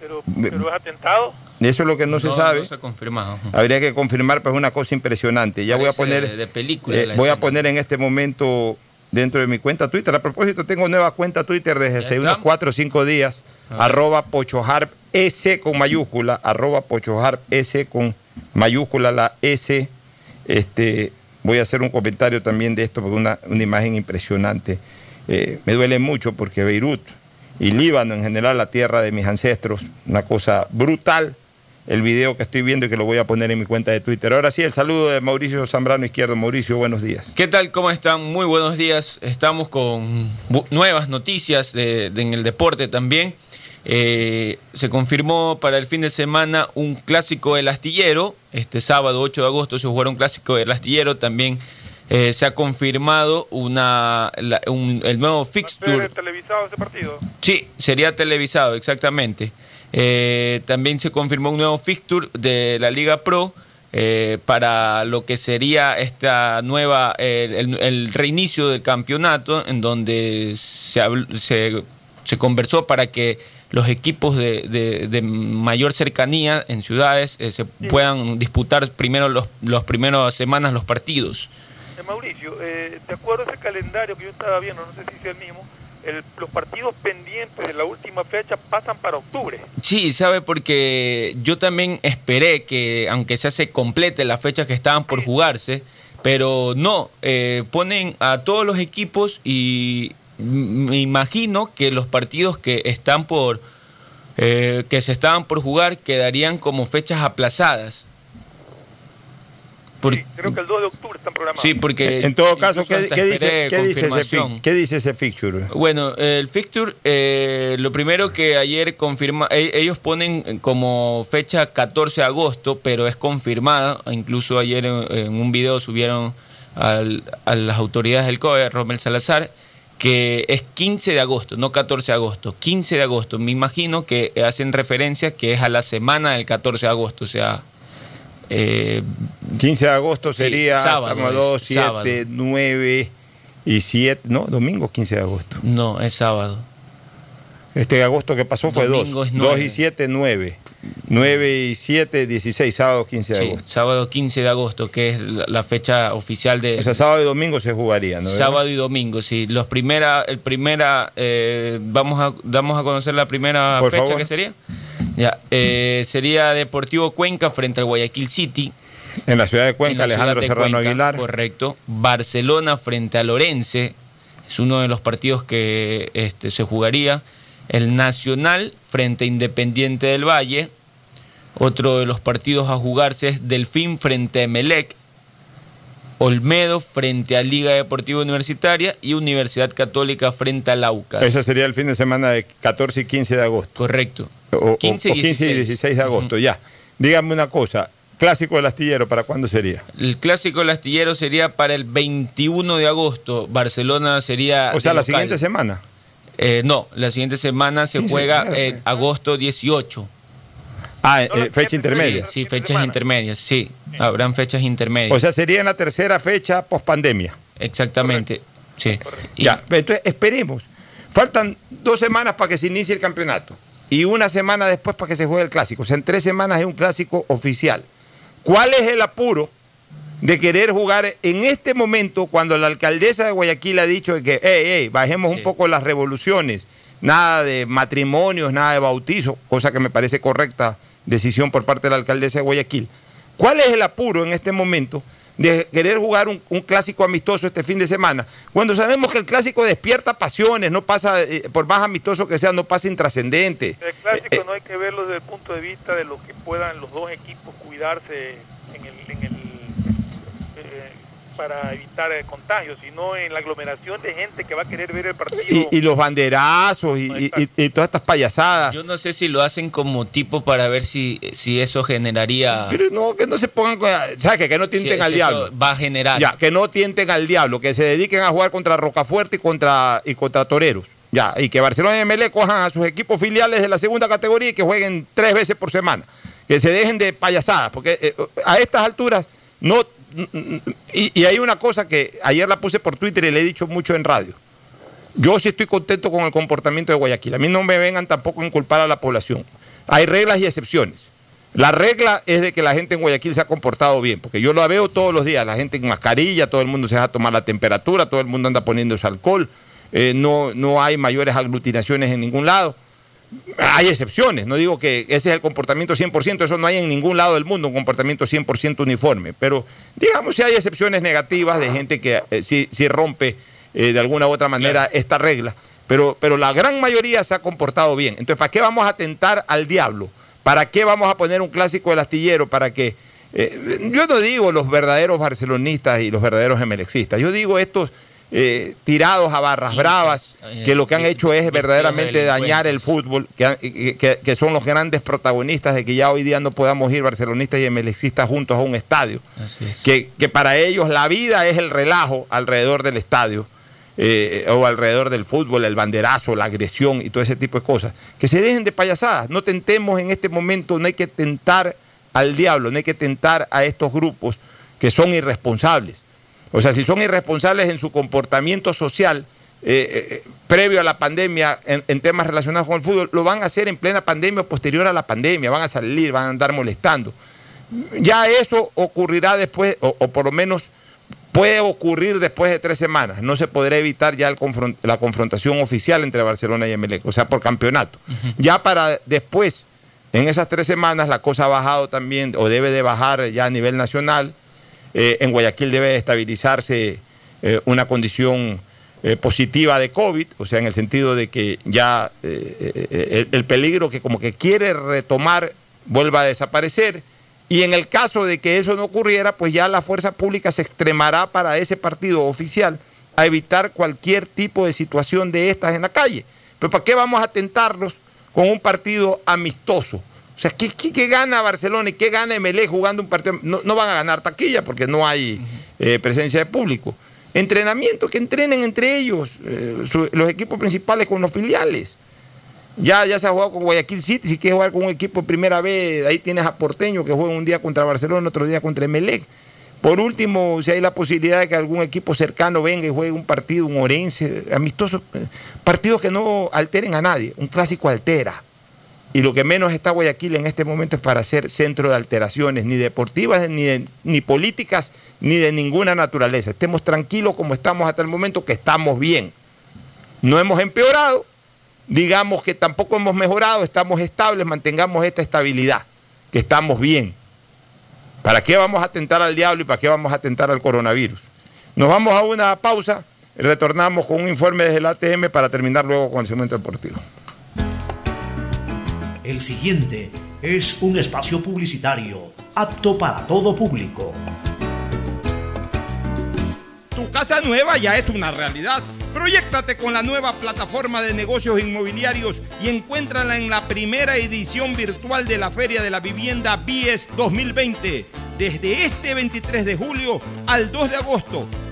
Pero, pero es atentado. Eso es lo que no, se sabe. No se ha confirmado. Habría que confirmar, pero es una cosa impresionante. Ya voy a poner, de- película eh, voy a poner en este momento dentro de mi cuenta Twitter. A propósito, tengo nueva cuenta Twitter desde hace unos 4 o 5 días. Arroba Pochoharp S con mayúscula, arroba Pochoharp S con mayúscula, la S. Este, voy a hacer un comentario también de esto, porque una, una imagen impresionante. Eh, me duele mucho porque Beirut y Líbano en general, la tierra de mis ancestros, una cosa brutal el video que estoy viendo y que lo voy a poner en mi cuenta de Twitter. Ahora sí, el saludo de Mauricio Zambrano Izquierdo. Mauricio, buenos días. ¿Qué tal? ¿Cómo están? Muy buenos días. Estamos con nuevas noticias de- de- en el deporte también. Eh, se confirmó para el fin de semana un clásico del astillero. Este sábado 8 de agosto se jugará un clásico del astillero. También eh, se ha confirmado una, la- un- el nuevo fixture. ¿Ser televisado ese partido? Sí, sería televisado, exactamente. Eh, también se confirmó un nuevo fixture de la Liga Pro para lo que sería esta nueva, el, el reinicio del campeonato, en donde se, se, se conversó para que los equipos de, de- de mayor cercanía en ciudades eh, se puedan disputar primero los, los primeras semanas los partidos. Eh, Mauricio, eh, de acuerdo a ese calendario que yo estaba viendo, no sé si es el mismo, el- los partidos pendientes de la última fecha pasan para octubre. Sí, sabe, porque yo también esperé que, aunque sea se complete las fechas que estaban por jugarse, pero no, eh, ponen a todos los equipos y me imagino que los partidos que están por, eh, que se estaban por jugar quedarían como fechas aplazadas. Por- Creo que el 2 de octubre están programados. sí, porque En todo caso, ¿qué, dice, qué dice ese, confirmación. fi- qué dice ese fixture? Bueno, el fixture, eh, lo primero que ayer confirma, e- ellos ponen como fecha 14 de agosto, pero es confirmada. Incluso ayer en, en un video subieron al- a las autoridades del COE, Romel Salazar, que es 15 de agosto, no 14 de agosto, 15 de agosto. Me imagino que hacen referencia que es a la semana del 14 de agosto, o sea... eh, 15 de agosto Sí, sería sábado estamos es, 2, sábado. 7, 9 y 7. No, domingo 15 de agosto. no, es sábado. Este agosto que pasó fue 2. Domingo es 2 nueve. y 7, 9. 9 y 7, 16, sábado 15 de Sí, agosto. sábado 15 de agosto, que es la, fecha oficial de... O sea, sábado y domingo se jugaría, ¿no? Sábado y domingo, sí. Los primera, el primera, eh, vamos a, damos a conocer la primera Por fecha favor. que sería. Ya, eh, sería Deportivo Cuenca frente al Guayaquil City. En la ciudad de Cuenca, Alejandro de Serrano Cuenca, Aguilar. Correcto. Barcelona frente a Lorense. Es uno de los partidos que este, se jugaría. El Nacional frente a Independiente del Valle. Otro de los partidos a jugarse es Delfín frente a Emelec. Olmedo frente a Liga Deportiva Universitaria y Universidad Católica frente a Laucas. Ese sería el fin de semana de 14 y 15 de agosto. Correcto. O, o- 15 o y 15 y 16 de agosto, ya. Dígame una cosa, clásico del astillero, ¿para cuándo sería? El clásico del astillero sería para el 21 de agosto. Barcelona sería. O sea, la local. siguiente semana. Eh, no, la siguiente semana se 15, juega claro, en agosto 18. Ah, eh, fecha intermedia. Sí, sí, fechas intermedias, sí. Habrán fechas intermedias. O sea, sería en la tercera fecha post pandemia. Exactamente. Sí. Y- Ya, entonces esperemos. Faltan dos semanas para que se inicie el campeonato y una semana después para que se juegue el clásico. O sea, en tres semanas es un clásico oficial. ¿Cuál es el apuro de querer jugar en este momento cuando la alcaldesa de Guayaquil ha dicho de que, hey, hey, bajemos un poco las revoluciones, nada de matrimonios, nada de bautizo, cosa que me parece correcta decisión por parte de la alcaldesa de Guayaquil? ¿Cuál es el apuro en este momento de querer jugar un, un clásico amistoso este fin de semana? Cuando sabemos que el clásico despierta pasiones, no pasa, eh, por más amistoso que sea, no pasa intrascendente. El clásico no hay que verlo desde el punto de vista de lo que puedan los dos equipos cuidarse en el, en el eh, para evitar el contagio, sino en la aglomeración de gente que va a querer ver el partido. Y, y los banderazos y, y- y- y todas estas payasadas. Yo no sé si lo hacen como tipo para ver si, si eso generaría. Pero no, que no se pongan, ¿sabes qué? Que no tienten si al eso diablo. Va a generar. Ya, que no tienten al diablo, que se dediquen a jugar contra Rocafuerte y contra, y contra Toreros. Ya, y que Barcelona y MLE cojan a sus equipos filiales de la segunda categoría y que jueguen tres veces por semana. Que se dejen de payasadas, porque eh, a estas alturas no. Y, hay una cosa que ayer la puse por Twitter y le he dicho mucho en radio. Yo sí estoy contento con el comportamiento de Guayaquil. A mí no me vengan tampoco a inculpar a la población. Hay reglas y excepciones. La regla es de que la gente en Guayaquil se ha comportado bien, porque yo lo veo todos los días, la gente en mascarilla, todo el mundo se deja tomar la temperatura, todo el mundo anda poniéndose alcohol, eh, no, no hay mayores aglutinaciones en ningún lado. Hay excepciones, no digo que ese es el comportamiento 100%, eso no hay en ningún lado del mundo, un comportamiento 100% uniforme, pero digamos si hay excepciones negativas de gente que eh, sí rompe eh, de alguna u otra manera esta regla, pero, pero la gran mayoría se ha comportado bien. Entonces, ¿para qué vamos a tentar al diablo? ¿Para qué vamos a poner un clásico del astillero? Para que, eh, yo no digo los verdaderos barcelonistas y los verdaderos emelexistas, yo digo estos eh, tirados a barras bravas, que lo que han hecho es verdaderamente dañar el fútbol, que, que- que- son los grandes protagonistas de que ya hoy día no podamos ir barcelonistas y emelexistas juntos a un estadio. Es. Que, que para ellos la vida es el relajo alrededor del estadio. eh, o alrededor del fútbol, el banderazo, la agresión y todo ese tipo de cosas. Que se dejen de payasadas. No tentemos en este momento, no hay que tentar al diablo, no hay que tentar a estos grupos que son irresponsables. O sea, si son irresponsables en su comportamiento social eh, eh, previo a la pandemia en, en temas relacionados con el fútbol, lo van a hacer en plena pandemia o posterior a la pandemia, van a salir, van a andar molestando. Ya eso ocurrirá después, o, o por lo menos puede ocurrir después de tres semanas. No se podrá evitar ya el la confrontación oficial entre Barcelona y Emelec, o sea, por campeonato. Ya para después, en esas tres semanas, la cosa ha bajado también, o debe de bajar ya a nivel nacional. Eh, en Guayaquil debe de estabilizarse eh, una condición eh, positiva de COVID, o sea, en el sentido de que ya el, el peligro que como que quiere retomar vuelva a desaparecer. Y en el caso de que eso no ocurriera, pues ya la fuerza pública se extremará para ese partido oficial a evitar cualquier tipo de situación de estas en la calle. Pero ¿para qué vamos a tentarlos con un partido amistoso? O sea, ¿qué, qué- qué gana Barcelona y qué gana MLE jugando un partido? No, no van a ganar taquilla porque no hay eh, presencia de público. Entrenamiento, que entrenen entre ellos, eh, su- los equipos principales con los filiales. Ya, ya se ha jugado con Guayaquil City, si quieres jugar con un equipo de primera vez, ahí tienes a Porteño que juega un día contra Barcelona, otro día contra Emelec. Por último, si hay la posibilidad de que algún equipo cercano venga y juegue un partido, un Orense, amistoso, eh, partidos que no alteren a nadie, un clásico altera. Y lo que menos está Guayaquil en este momento es para ser centro de alteraciones, ni deportivas, ni, ni políticas, ni de ninguna naturaleza. Estemos tranquilos como estamos hasta el momento, que estamos bien. No hemos empeorado, digamos que tampoco hemos mejorado, estamos estables, mantengamos esta estabilidad, que estamos bien. ¿Para qué vamos a atentar al diablo y para qué vamos a atentar al coronavirus? Nos vamos a una pausa, retornamos con un informe desde el ATM para terminar luego con el segmento deportivo. El siguiente es un espacio publicitario apto para todo público. Tu casa nueva ya es una realidad. Proyéctate con la nueva plataforma de negocios inmobiliarios y encuéntrala en la primera edición virtual de la Feria de la Vivienda BIES 2020. Desde este 23 de julio al 2 de agosto.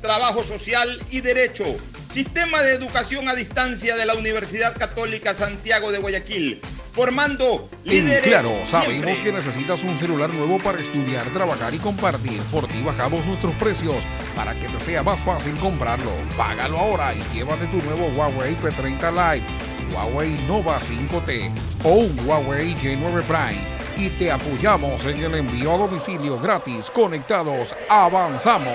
trabajo social y derecho. Sistema de educación a distancia de la Universidad Católica Santiago de Guayaquil. Formando En líderes. Claro, sabemos siempre. que necesitas un celular nuevo para estudiar, trabajar y compartir. Por ti bajamos nuestros precios para que te sea más fácil comprarlo. Págalo ahora y llévate tu nuevo Huawei P30 Lite, Huawei Nova 5T o un Huawei J9 Prime. Y te apoyamos en el envío a domicilio gratis. Conectados, avanzamos.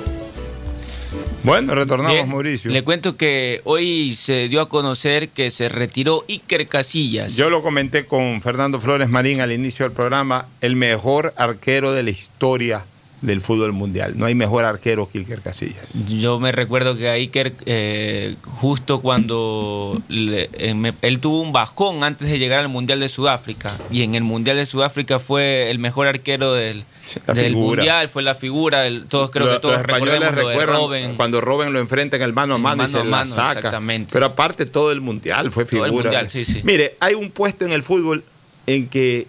Bueno, retornamos, Mauricio. Le cuento que hoy se dio a conocer que se retiró Iker Casillas. Yo lo comenté con Fernando Flores Marín al inicio del programa, el mejor arquero de la historia del fútbol mundial. No hay mejor arquero que Iker Casillas. Yo me recuerdo que a Iker, eh, justo cuando le- eh, me- él tuvo un bajón antes de llegar al Mundial de Sudáfrica, y en el Mundial de Sudáfrica fue el mejor arquero del, la del figura. Mundial, fue la figura, el- todos creo Lo- que todos los españoles recuerdan Robben. cuando Robben lo enfrenta en el mano a mano, y se la mano, saca. exactamente. Pero aparte todo el mundial fue Todo figura. el Mundial, sí, sí. Mire, hay un puesto en el fútbol en que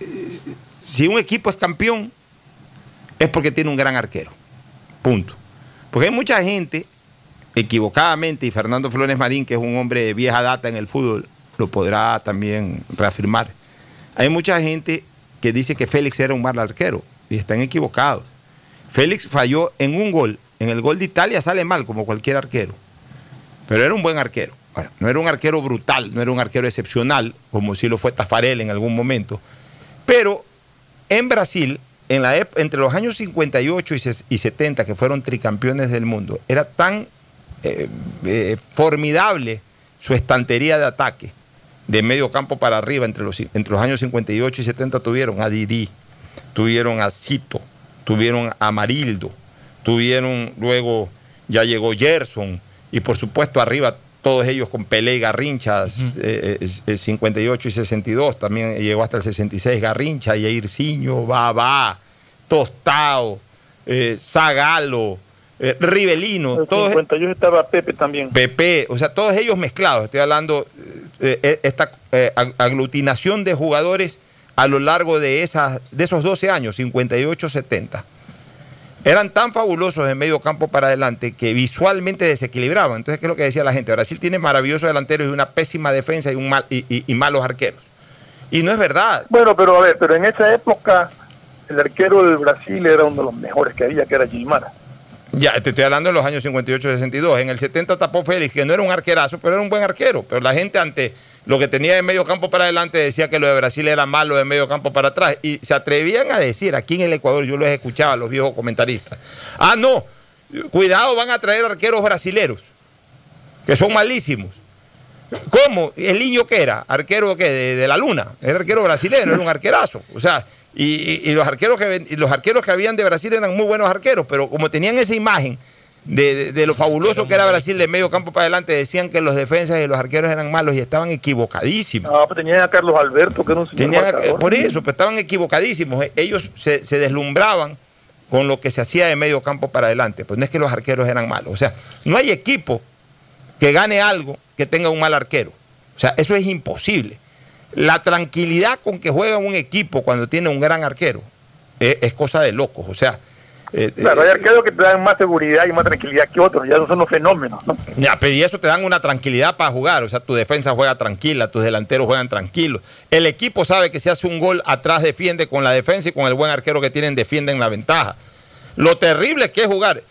eh, si un equipo es campeón es porque tiene un gran arquero. Punto. Porque hay mucha gente equivocadamente y Fernando Flores Marín, que es un hombre de vieja data en el fútbol, lo podrá también reafirmar. Hay mucha gente que dice que Félix era un mal arquero y están equivocados. Félix falló en un gol. En el gol de Italia sale mal, como cualquier arquero. Pero era un buen arquero. No era un arquero brutal, no era un arquero excepcional, como si lo fue Tafarel en algún momento. Pero en Brasil, en la entre los años 58 y ses- y 70, que fueron tricampeones del mundo, era tan eh, eh, formidable su estantería de ataque, de medio campo para arriba, entre los, entre los años 58 y 70 tuvieron a Didi, tuvieron a Cito, tuvieron a Marildo, tuvieron luego, ya llegó Gerson, y por supuesto arriba todos ellos con Pelé y Garrinchas, eh, eh, eh, 58 y 62, también llegó hasta el 66 Garrincha, Yairciño, Babá, Tostao, eh, Zagalo, eh, Rivelino, En el todos, 58 estaba Pepe también. Pepe, o sea, todos ellos mezclados. Estoy hablando eh, eh, esta eh, ag- aglutinación de jugadores a lo largo de, esas, de esos 12 años, 58-70. Eran tan fabulosos en medio campo para adelante que visualmente desequilibraban. Entonces, ¿qué es lo que decía la gente? Brasil tiene maravillosos delanteros y una pésima defensa y, un mal, y, y- y malos arqueros. Y no es verdad. Bueno, pero a ver, pero en esa época el arquero del Brasil era uno de los mejores que había, que era Gilmar. Ya, te estoy hablando de los años 58-62. En el 70 tapó Félix, que no era un arquerazo, pero era un buen arquero. Pero la gente ante lo que tenía de medio campo para adelante decía que lo de Brasil era malo de medio campo para atrás. Y se atrevían a decir, aquí en el Ecuador, yo los escuchaba, los viejos comentaristas. Ah, no, cuidado, van a traer arqueros brasileros, que son malísimos. ¿Cómo? ¿El niño qué era? ¿Arquero qué? De, de la luna. Era arquero brasileño, era un arquerazo. O sea, y, y- y los arqueros que ven- y los arqueros que habían de Brasil eran muy buenos arqueros, pero como tenían esa imagen de, de- de lo fabuloso que era Brasil de medio campo para adelante, decían que los defensas y los arqueros eran malos y estaban equivocadísimos. No, pues tenían a Carlos Alberto, que era un señor Tenían- por eso, pues estaban equivocadísimos. E- Ellos se, se deslumbraban con lo que se hacía de medio campo para adelante. Pues no es que los arqueros eran malos. O sea, no hay equipo que gane algo que tenga un mal arquero. O sea, eso es imposible. La tranquilidad con que juega un equipo cuando tiene un gran arquero es, es cosa de locos. O sea, eh, Claro, hay eh, arqueros que te dan más seguridad y más tranquilidad que otros, ya esos son los fenómenos, ¿no? Ya, pero y eso te dan una tranquilidad para jugar. O sea, tu defensa juega tranquila, tus delanteros juegan tranquilos. El equipo sabe que si hace un gol atrás defiende con la defensa y con el buen arquero que tienen defienden la ventaja. Lo terrible que es jugar.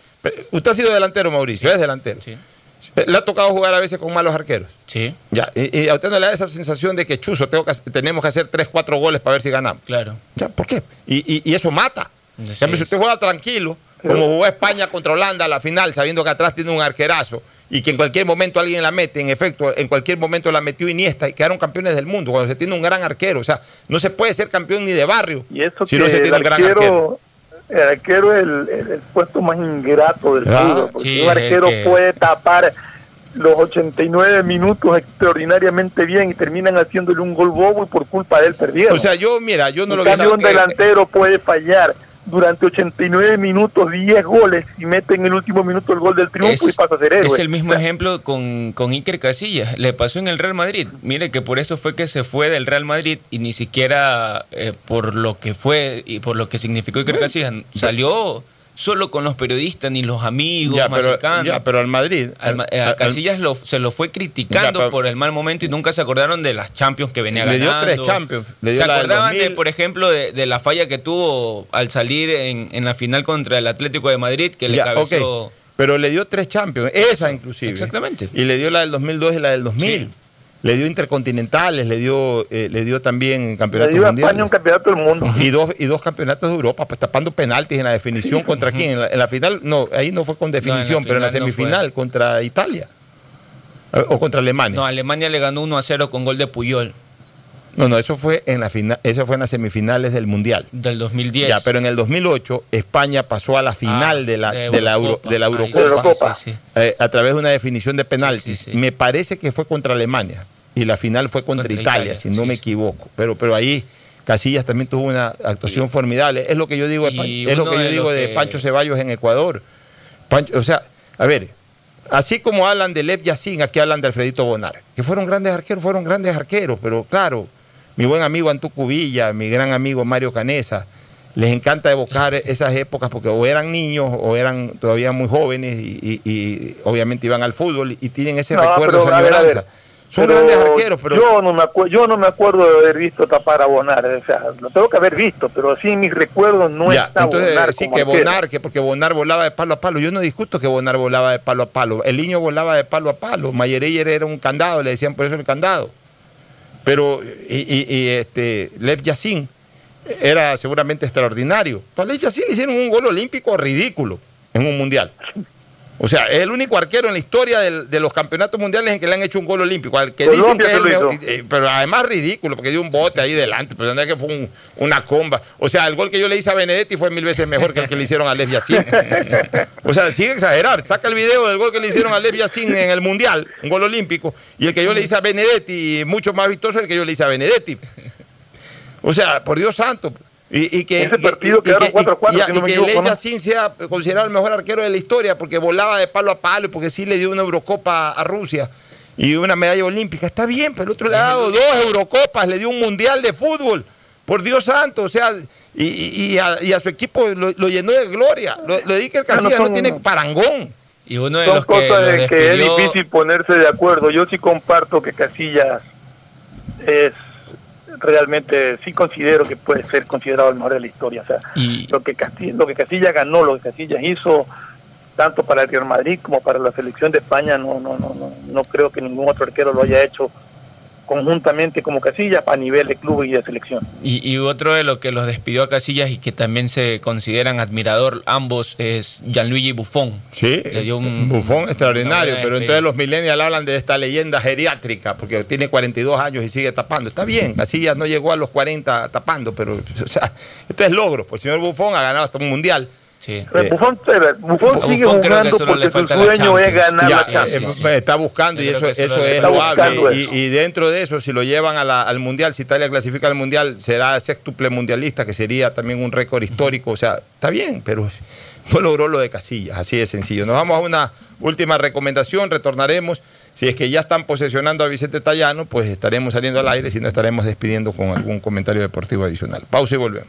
Usted ha sido delantero, Mauricio, es delantero. ¿Le ha tocado jugar a veces con malos arqueros? Sí. Ya, y, y a usted no le da esa sensación de que, chuzo, tengo que tenemos que hacer 3, 4 goles para ver si ganamos. Claro. Ya, ¿Por qué? Y, y- y eso mata. Si usted juega tranquilo, como jugó España contra Holanda a la final, sabiendo que atrás tiene un arquerazo y que en cualquier momento alguien la mete, en efecto, en cualquier momento la metió Iniesta y quedaron campeones del mundo cuando se tiene un gran arquero. O sea, no se puede ser campeón ni de barrio Y eso si que no se el tiene un gran arquero. Arquero, el arquero es el, el- el puesto más ingrato del Ah, fútbol, porque sí, un arquero que- puede tapar los 89 minutos extraordinariamente bien y terminan haciéndole un gol bobo y por culpa de él perdieron. O sea, yo, mira, yo no en lo vi cambio, un que- delantero puede fallar durante 89 minutos 10 goles y mete en el último minuto el gol del triunfo y pasa a ser héroe. es el mismo ejemplo con, con Iker Casillas. Le pasó en el Real Madrid. Mire que por eso fue que se fue del Real Madrid y ni siquiera eh, por lo que fue y por lo que significó Iker Casillas. Salió solo con los periodistas ni los amigos Ya, pero, ya, pero al Madrid. Al eh, a al- Casillas lo- se lo fue criticando Ya, pero- por el mal momento y nunca se acordaron de las Champions que venía Le dio ganando. tres Champions. Le dio ¿Se la del acordaban, de, 2000? por ejemplo, de, de la falla que tuvo al salir en, en la final contra el Atlético de Madrid, que le cabezó... Pero le dio tres Champions, esa inclusive. Exactamente. Y le dio la del 2002 y la del 2000. Le dio intercontinentales, le dio, eh, le dio también Le campeonatos dio a mundiales. España un campeonato del mundo. Y dos, y dos campeonatos de Europa, pues tapando penaltis en la definición contra quién. En la, en la final, no, ahí no fue con definición, pero en la no semifinal contra Italia. Eh, O contra Alemania. No, Alemania le ganó 1 a 0 con gol de Puyol No, no, eso fue en la final, eso fue en las semifinales del Mundial. del 2010. Ya, pero en el 2008 España pasó a la final Ah, de la, de de la, Euro- de la Eurocopa, sí, sí, sí. eh, a través de una definición de penaltis. Sí, sí, sí. Me parece que fue contra Alemania y la final fue contra, Contra Italia, Italia, si no sí, me equivoco. Pero, pero ahí Casillas también tuvo una actuación formidable. Es lo que yo digo, y es lo que yo de digo de Pancho Ceballos en Ecuador. Pancho- o sea, a ver, así como hablan de Lev Yacine, aquí hablan de Alfredito Bonar, que fueron grandes arqueros, fueron grandes arqueros, pero claro, mi buen amigo Antuco Villa, mi gran amigo Mario Canesa, les encanta evocar esas épocas porque o eran niños o eran todavía muy jóvenes y, y- y obviamente iban al fútbol y tienen ese No, recuerdo, pero, esa añoranza. Son Pero grandes arqueros, pero yo no me acuerdo yo no me acuerdo de haber visto tapar a Bonar o sea lo tengo que haber visto pero así en mis recuerdos no Ya, está entonces Bonar sí como que arquero. Bonar, que porque Bonar volaba de palo a palo. Yo no discuto que Bonar volaba de palo a palo. El niño volaba de palo a palo. Mayereyer era un candado, le decían por eso el candado. Pero, y, y- y, este, Lev Yacine era seguramente extraordinario. Para Lev le hicieron un gol olímpico ridículo en un mundial. O sea, es el único arquero en la historia del- de los campeonatos mundiales en que le han hecho un gol olímpico. Al que dicen Colombia que es el mejor- eh, pero además ridículo, porque dio un bote ahí delante, pero no es que fue un- una comba. O sea, el gol que yo le hice a Benedetti fue mil veces mejor que el que le hicieron a Lev Yacine. O sea, sigue exagerar. Saca el video del gol que le hicieron a Lev Yacine en el Mundial, un gol olímpico, y el que yo le hice a Benedetti, mucho más vistoso el que yo le hice a Benedetti. O sea, por Dios santo. Y, y que, Ese y- partido y- y quedaron que- 4-4, y- si no y me que equivoco, Lev ¿no? Yacine sea considerado el mejor arquero de la historia porque volaba de palo a palo y porque sí le dio una Eurocopa a Rusia y una medalla olímpica. Está bien, pero el otro le ha dado dos Eurocopas, le dio un Mundial de fútbol. Por Dios santo, o sea, y, y- a, y a su equipo lo, lo llenó de gloria. Lo, lo de Iker Casillas no son- tiene parangón. Y uno de son los que cosas de que es difícil ponerse de acuerdo yo sí comparto que Casillas es realmente sí considero que puede ser considerado el mejor de la historia. O sea lo que Castilla, lo que Casillas ganó lo que Casillas hizo tanto para el Real Madrid como para la selección de España no no no no, no creo que ningún otro arquero lo haya hecho conjuntamente como Casillas a nivel de club y de selección Y, y otro de los que los despidió a Casillas y que también se consideran admirador ambos es Gianluigi Buffon. Sí, un Bufón extraordinario, pero entonces los millennials hablan de esta leyenda geriátrica, porque tiene 42 años y sigue tapando. Está bien, Casillas no llegó a los 40 tapando, pero o sea, esto es logro. Pues el señor Bufón ha ganado hasta un mundial. Sí. Pero Buffon, eh, Buffon Bufón sigue creo que jugando porque su sueño es ganar Ya, la eh, Champions eh, está buscando y eso, eso es loable. Y, dentro de eso, si lo llevan a la- al Mundial, si Italia clasifica al Mundial, será sextuple mundialista, que sería también un récord histórico. O sea, está bien, pero no logró lo de Casillas, así de sencillo. Nos vamos a una última recomendación, retornaremos. Si es que ya están posesionando a Vicente Tallano, pues estaremos saliendo al aire, si no estaremos despidiendo con algún comentario deportivo adicional. Pausa y volvemos.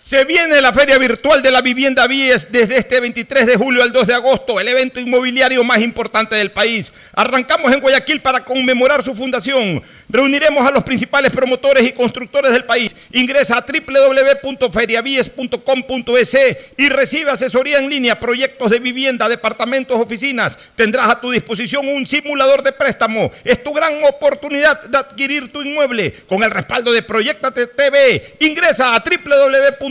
se viene la Feria Virtual de la Vivienda Vies desde este 23 de julio al 2 de agosto, el evento inmobiliario más importante del país. Arrancamos en Guayaquil para conmemorar su fundación. Reuniremos a los principales promotores y constructores del país. Ingresa a www.feriavies.com.es y recibe asesoría en línea, proyectos de vivienda, departamentos, oficinas. Tendrás a tu disposición un simulador de préstamo. Es tu gran oportunidad de adquirir tu inmueble con el respaldo de Proyectate TV. Ingresa a www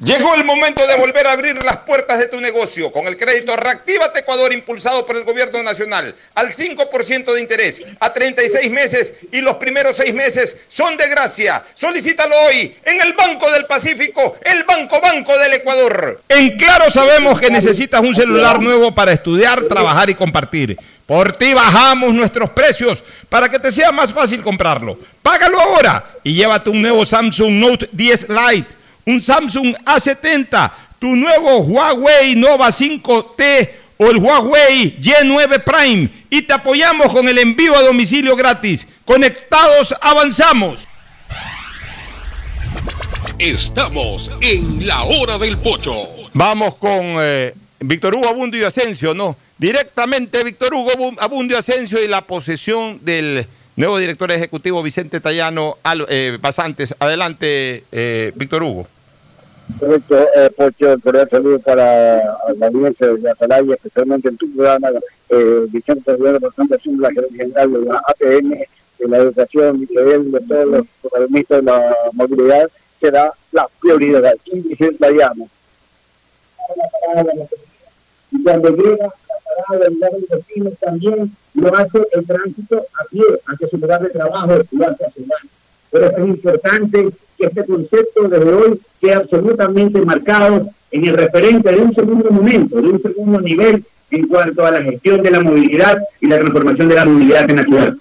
Llegó el momento de volver a abrir las puertas de tu negocio con el crédito Reactívate Ecuador impulsado por el gobierno nacional al 5% de interés a 36 meses y los primeros 6 meses son de gracia. Solicítalo hoy en el Banco del Pacífico, el Banco Banco del Ecuador. En Claro sabemos que necesitas un celular nuevo para estudiar, trabajar y compartir. Por ti bajamos nuestros precios para que te sea más fácil comprarlo. Págalo ahora y llévate un nuevo Samsung Note 10 Lite un Samsung A70, tu nuevo Huawei Nova 5T o el Huawei Y9 Prime y te apoyamos con el envío a domicilio gratis. Conectados avanzamos. Estamos en la hora del pocho. Vamos con eh, Víctor Hugo Abundio y Asensio, ¿no? Directamente Víctor Hugo Abundio Asensio y la posesión del nuevo director ejecutivo Vicente Tallano eh, Basantes. Adelante, eh, Víctor Hugo. Correcto, eh, Pocho, cordial saludo para la audiencia de Atalaya, especialmente en tu programa, eh, Vicente Tallano la gerente general de la APN, de la educación, y de todos los protagonistas de la movilidad, será la prioridad. Aquí Vicente Tallano. Y cuando llega parada del lugar de vecinos también lo hace el tránsito a pie hacia su lugar de trabajo y hacia su lugar. Pero es importante que este concepto desde hoy quede absolutamente marcado en el referente de un segundo momento, de un segundo nivel en cuanto a la gestión de la movilidad y la transformación de la movilidad en la ciudad.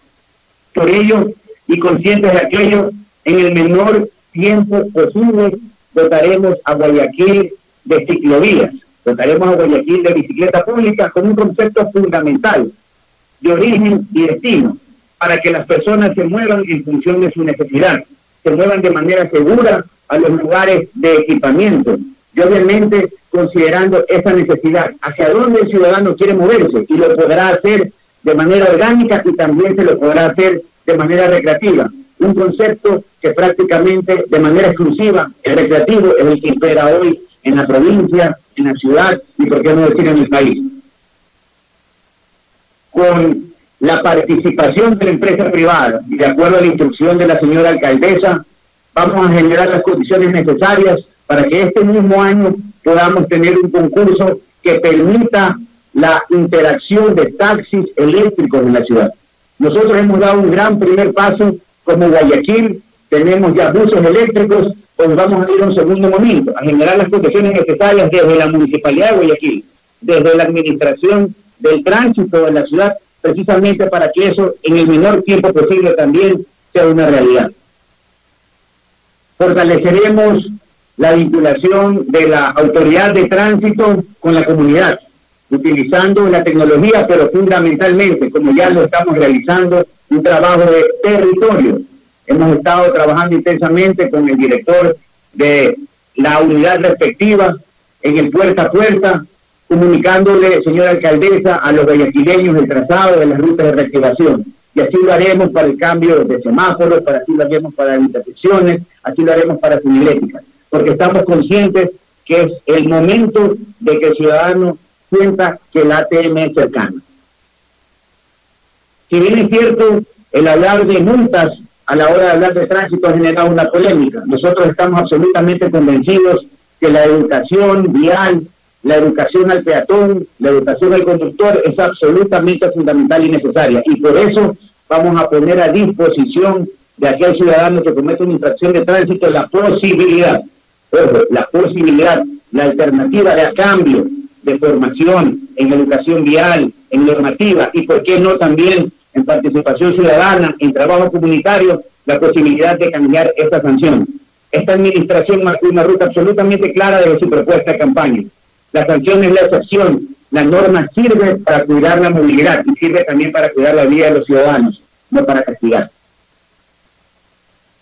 Por ello, y conscientes de aquello, en el menor tiempo posible dotaremos a Guayaquil de ciclovías, dotaremos a Guayaquil de bicicleta pública con un concepto fundamental de origen y destino, para que las personas se muevan en función de su necesidad, se muevan de manera segura a los lugares de equipamiento. Y obviamente considerando esa necesidad, hacia dónde el ciudadano quiere moverse y lo podrá hacer de manera orgánica y también se lo podrá hacer de manera recreativa. Un concepto que prácticamente de manera exclusiva, el recreativo es el que impera hoy en la provincia, en la ciudad y por qué no decir en el país con la participación de la empresa privada y de acuerdo a la instrucción de la señora alcaldesa, vamos a generar las condiciones necesarias para que este mismo año podamos tener un concurso que permita la interacción de taxis eléctricos en la ciudad. Nosotros hemos dado un gran primer paso como Guayaquil, tenemos ya buses eléctricos, pues vamos a ir a un segundo momento, a generar las condiciones necesarias desde la Municipalidad de Guayaquil, desde la Administración del tránsito en la ciudad, precisamente para que eso en el menor tiempo posible también sea una realidad. Fortaleceremos la vinculación de la autoridad de tránsito con la comunidad, utilizando la tecnología, pero fundamentalmente, como ya lo estamos realizando, un trabajo de territorio. Hemos estado trabajando intensamente con el director de la unidad respectiva en el puerta a puerta, comunicándole, señora alcaldesa, a los guayaquileños el trazado de las rutas de reactivación. Y así lo haremos para el cambio de semáforos, para así lo haremos para las intersecciones, así lo haremos para señalética, porque estamos conscientes que es el momento de que el ciudadano sienta que el ATM es cercano. Si bien es cierto el hablar de multas a la hora de hablar de tránsito ha generado una polémica. Nosotros estamos absolutamente convencidos que la educación vial, la educación al peatón, la educación al conductor es absolutamente fundamental y necesaria. Y por eso vamos a poner a disposición de aquel ciudadano que comete una infracción de tránsito la posibilidad, ojo, la posibilidad, la alternativa de cambio de formación en educación vial, en normativa y, por qué no, también en participación ciudadana, en trabajo comunitario, la posibilidad de cambiar esta sanción. Esta administración marcó una ruta absolutamente clara de su propuesta de campaña. La sanción es la excepción. La norma sirve para cuidar la movilidad y sirve también para cuidar la vida de los ciudadanos, no para castigar.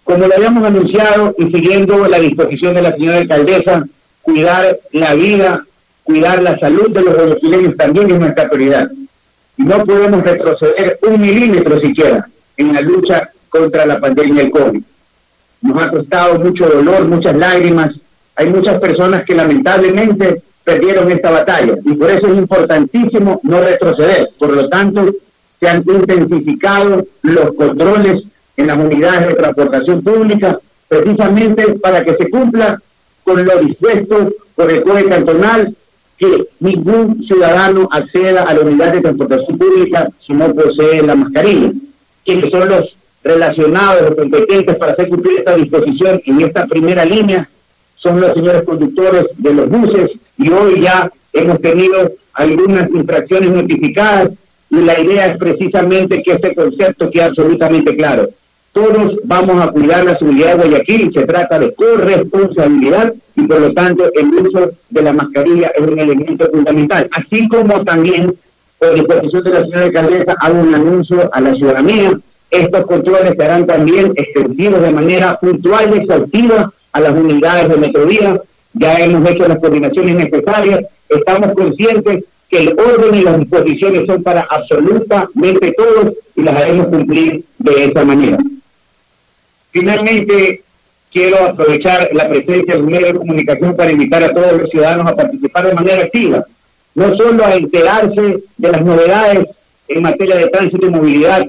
Como lo habíamos anunciado y siguiendo la disposición de la señora alcaldesa, cuidar la vida, cuidar la salud de los brasileños también es nuestra prioridad. No podemos retroceder un milímetro siquiera en la lucha contra la pandemia del COVID. Nos ha costado mucho dolor, muchas lágrimas. Hay muchas personas que lamentablemente perdieron esta batalla y por eso es importantísimo no retroceder. Por lo tanto, se han intensificado los controles en las unidades de transportación pública precisamente para que se cumpla con lo dispuesto por el Código Cantonal que ningún ciudadano acceda a la unidad de transportación pública si no posee la mascarilla. Quienes son los relacionados o competentes para hacer cumplir esta disposición en esta primera línea son los señores conductores de los buses y hoy ya hemos tenido algunas infracciones notificadas y la idea es precisamente que este concepto quede absolutamente claro. Todos vamos a cuidar la seguridad de Guayaquil, se trata de corresponsabilidad y por lo tanto el uso de la mascarilla es un elemento fundamental. Así como también, por disposición de la señora alcaldesa, hago un anuncio a la ciudadanía. Estos controles serán también extendidos de manera puntual y exhaustiva a las unidades de Metrovía. Ya hemos hecho las coordinaciones necesarias. Estamos conscientes que el orden y las disposiciones son para absolutamente todos y las haremos cumplir de esa manera. Finalmente, quiero aprovechar la presencia de un medio de comunicación para invitar a todos los ciudadanos a participar de manera activa, no solo a enterarse de las novedades en materia de tránsito y movilidad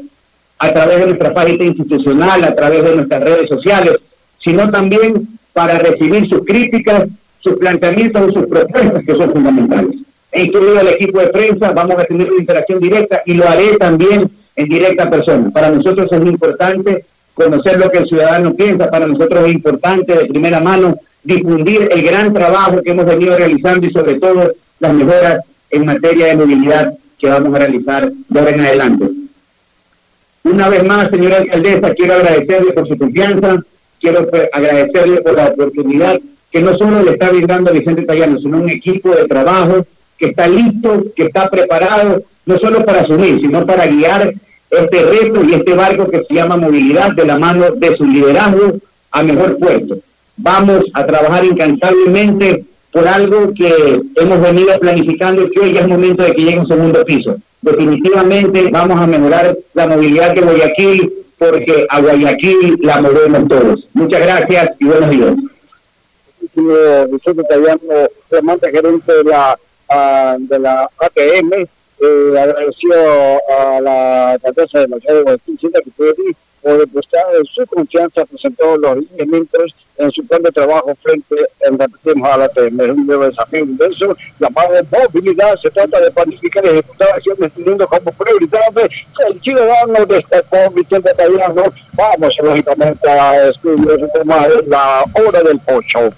a través de nuestra página institucional, a través de nuestras redes sociales, sino también para recibir sus críticas, sus planteamientos y sus propuestas que son fundamentales. He incluido al equipo de prensa, vamos a tener una interacción directa y lo haré también en directa persona. Para nosotros es muy importante conocer lo que el ciudadano piensa. Para nosotros es importante de primera mano difundir el gran trabajo que hemos venido realizando y sobre todo las mejoras en materia de movilidad que vamos a realizar de ahora en adelante. Una vez más, señora alcaldesa, quiero agradecerle por su confianza, quiero agradecerle por la oportunidad que no solo le está brindando a Vicente Tallano, sino un equipo de trabajo que está listo, que está preparado, no solo para asumir, sino para guiar este reto y este barco que se llama movilidad de la mano de su liderazgo a mejor puerto. Vamos a trabajar incansablemente por algo que hemos venido planificando y que hoy ya es momento de que llegue un segundo piso. Definitivamente vamos a mejorar la movilidad de Guayaquil porque a Guayaquil la movemos todos. Muchas gracias y buenos días. Vicente Tallano, gerente de la, ah, de la ATM, eh, agradeció a la alcaldesa de ciudad de que fue por depositar su confianza, presentó los lineamientos en su plan de trabajo frente, en, a la TM. Es un nuevo desafío inmenso llamado movilidad. Se trata de planificar y ejecutar acciones teniendo como prioridad el ciudadano de este Vicente Tallano. Vamos, lógicamente, a estudiar ese tema de la hora del pocho.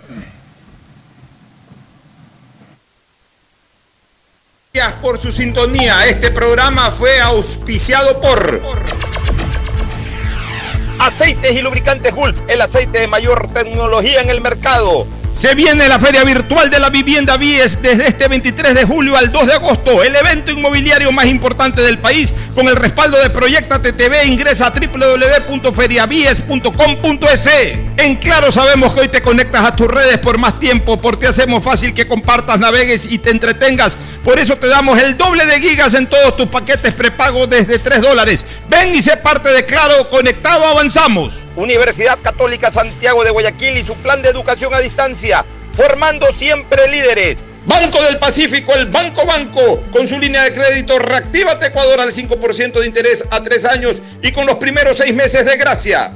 Gracias por su sintonía. Este programa fue auspiciado por Aceites y lubricantes Gulf, el aceite de mayor tecnología en el mercado. Se viene la Feria Virtual de la Vivienda Vies desde este 23 de julio al 2 de agosto, el evento inmobiliario más importante del país con el respaldo de Proyecta TTV. Ingresa a www.feriavies.com.es. En Claro sabemos que hoy te conectas a tus redes por más tiempo, porque hacemos fácil que compartas, navegues y te entretengas. Por eso te damos el doble de gigas en todos tus paquetes prepago desde 3 dólares. Ven y sé parte de Claro, conectado avanzamos. Universidad Católica Santiago de Guayaquil y su plan de educación a distancia, formando siempre líderes. Banco del Pacífico, el Banco Banco, con su línea de crédito Reactívate Ecuador al 5% de interés a 3 años y con los primeros 6 meses de gracia.